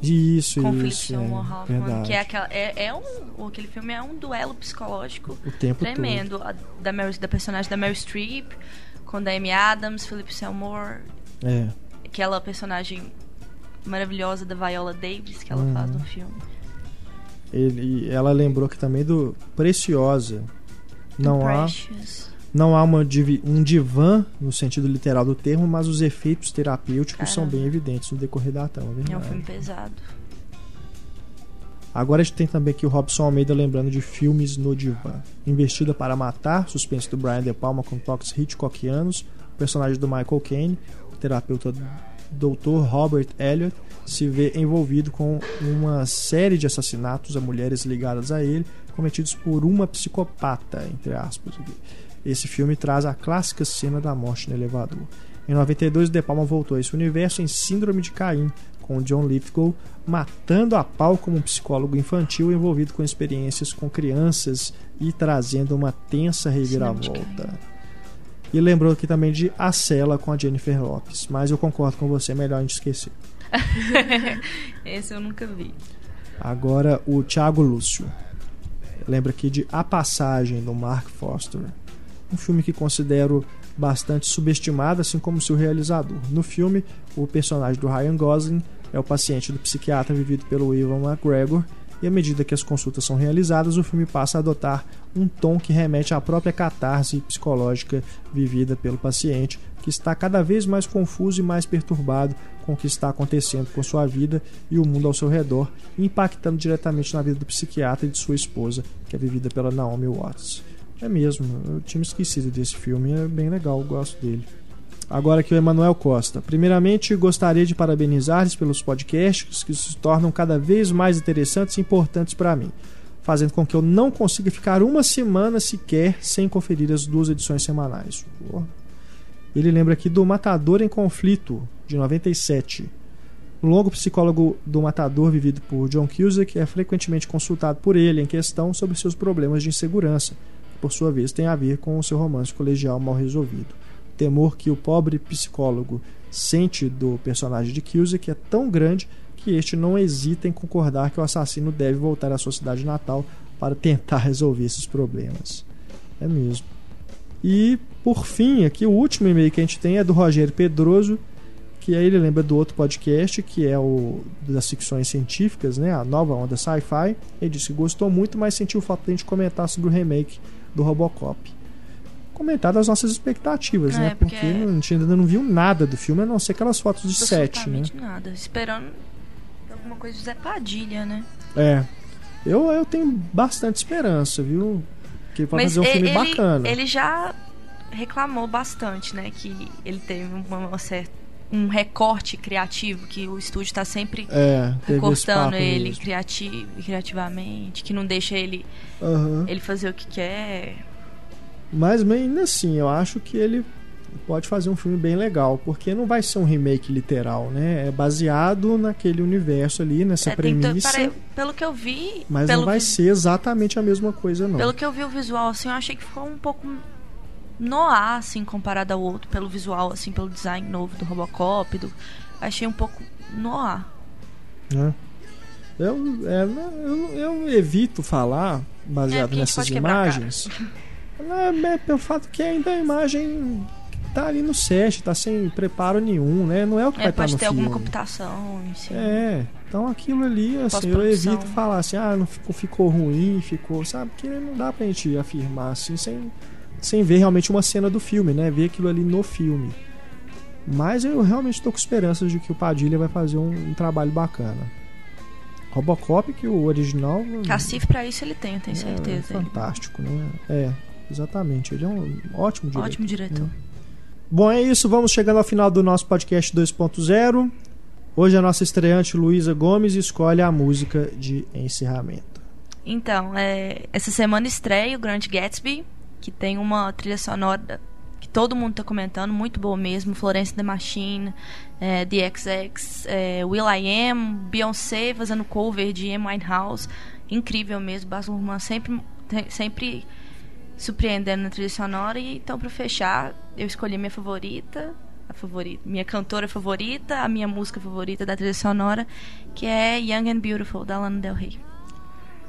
Isso, Conflito isso, é, Hoffman, que é aquela é, é um aquele filme é um duelo psicológico o tempo tremendo A- da Mary, da personagem da Mary Streep com da Amy Adams, Philip Seymour, todo. É, aquela personagem maravilhosa da Viola Davis que ela Uhum. faz no filme. ele, ela lembrou que também do Preciosa. Não há, Precious. Não há uma um divã no sentido literal do termo, mas os efeitos terapêuticos são Caramba. bem evidentes no decorrer da trama, é É um filme pesado. Agora a gente tem também aqui o Robson Almeida lembrando de filmes no divã. Investida para Matar, suspense do Brian De Palma com toques Hitchcockianos, o personagem do Michael Caine, o terapeuta Dr. Robert Elliot, se vê envolvido com uma série de assassinatos a mulheres ligadas a ele, cometidos por uma psicopata, entre aspas. aqui. Esse filme traz a clássica cena da morte no elevador. Em 92, De Palma voltou a esse universo em Síndrome de Caim, com John Lithgow matando a pau como um psicólogo infantil envolvido com experiências com crianças e trazendo uma tensa reviravolta. E lembrou aqui também de A Cela com a Jennifer Lopes, mas eu concordo com você, é melhor a gente esquecer. Esse eu nunca vi. Agora o Thiago Lúcio. Lembra aqui de A Passagem do Mark Foster. Um filme que considero bastante subestimado, assim como seu realizador. No filme, o personagem do Ryan Gosling é o paciente do psiquiatra vivido pelo Ivan McGregor, e à medida que as consultas são realizadas, o filme passa a adotar um tom que remete à própria catarse psicológica vivida pelo paciente, que está cada vez mais confuso e mais perturbado com o que está acontecendo com sua vida e o mundo ao seu redor, impactando diretamente na vida do psiquiatra e de sua esposa, que é vivida pela Naomi Watts. É mesmo, eu tinha esquecido desse filme, é bem legal, gosto dele. Agora aqui o Emanuel Costa. Primeiramente, gostaria de parabenizar-lhes pelos podcasts que se tornam cada vez mais interessantes e importantes para mim. fazendo com que eu não consiga ficar uma semana sequer sem conferir as duas edições semanais. Ele lembra aqui do Matador em Conflito, de 97. O longo psicólogo do Matador, vivido por John Cusack, é frequentemente consultado por ele em questão sobre seus problemas de insegurança, por sua vez tem a ver com o seu romance colegial mal resolvido. O temor que o pobre psicólogo sente do personagem de Cusack é tão grande que este não hesita em concordar que o assassino deve voltar à sua cidade natal para tentar resolver esses problemas. É mesmo. E, por fim, aqui o último e-mail que a gente tem é do Rogério Pedroso, que aí ele lembra do outro podcast, que é o das ficções científicas, né? A nova onda sci-fi. Ele disse que gostou muito, mas sentiu falta de a gente comentar sobre o remake do Robocop. Comentar das nossas expectativas, É, né? porque- Porque a gente ainda não viu nada do filme, a não ser aquelas fotos de set, né? Nada. Esperando alguma coisa de Zé Padilha, né? É. Eu, eu tenho bastante esperança, viu? Que ele pode fazer um e- filme ele, bacana. ele já reclamou bastante, né? Que ele teve uma certa, um recorte criativo, que o estúdio tá sempre É, recortando ele criativo, criativamente, que não deixa ele, Aham. ele fazer o que quer. Mas ainda assim, eu acho que ele pode fazer um filme bem legal, porque não vai ser um remake literal, né? É baseado naquele universo ali, nessa É, premissa, pare- pelo que eu vi, mas não vai vi- ser exatamente a mesma coisa, não. Pelo que eu vi o visual, assim, eu achei que ficou um pouco noir, assim, comparado ao outro, pelo visual, assim, pelo design novo do Robocop, do... achei um pouco noir. né? Eu, é, eu, eu evito falar, É, baseado gente nessas pode imagens, é pelo fato que ainda a imagem tá ali no set, tá sem preparo nenhum, né? Não é o que vai É, estar pode no ter filme. alguma computação em cima. É, então aquilo ali, assim, eu evito falar assim, ah, não ficou, ficou ruim, ficou, sabe? Porque não dá pra gente afirmar assim, sem, sem ver realmente uma cena do filme, né? Ver aquilo ali no filme. Mas eu realmente tô com esperanças de que o Padilha vai fazer um, um trabalho bacana. Robocop, que o original. Cacife pra isso ele tem, eu tenho é, certeza. É fantástico, né? É, exatamente. Ele é um ótimo diretor. Ótimo diretor. Bom, é isso. Vamos chegando ao final do nosso podcast 2.0. Hoje a nossa estreante Luísa Gomes escolhe a música de encerramento. Então, é, essa semana estreia o Grande Gatsby, que tem uma trilha sonora que todo mundo tá comentando, muito boa mesmo. Florence The Machine, é, The XX, é, Will I Am, Beyoncé fazendo cover de Amy Winehouse. Incrível mesmo, Baz Luhrmann sempre, sempre surpreendendo na trilha sonora. E então, pra fechar, eu escolhi minha favorita, a favorita, minha cantora favorita, a minha música favorita da trilha sonora, que é Young and Beautiful, da Lana Del Rey.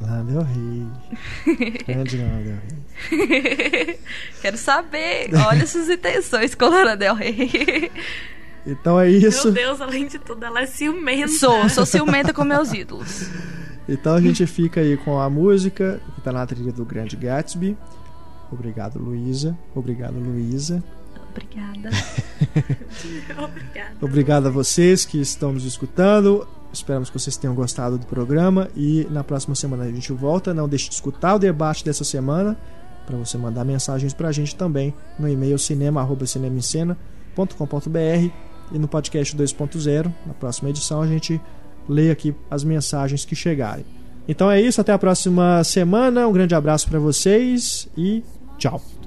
Lana Del Rey. Grande Lana Del Rey. Quero saber. Olha suas intenções com Lana Del Rey. Então é isso. Meu Deus, além de tudo, ela é ciumenta. Sou, sou ciumenta com meus ídolos. Então a gente fica aí com a música que tá na trilha do Grande Gatsby. Obrigado, Luísa. Obrigado, Luísa. Obrigada. Obrigada. Obrigado a vocês que estão nos escutando. Esperamos que vocês tenham gostado do programa e na próxima semana a gente volta. Não deixe de escutar o debate dessa semana para você mandar mensagens para a gente também no e-mail cinema@cinemascena.com.br e no podcast 2.0. Na próxima edição a gente lê aqui as mensagens que chegarem. Então é isso, até a próxima semana. Um grande abraço para vocês e tchau.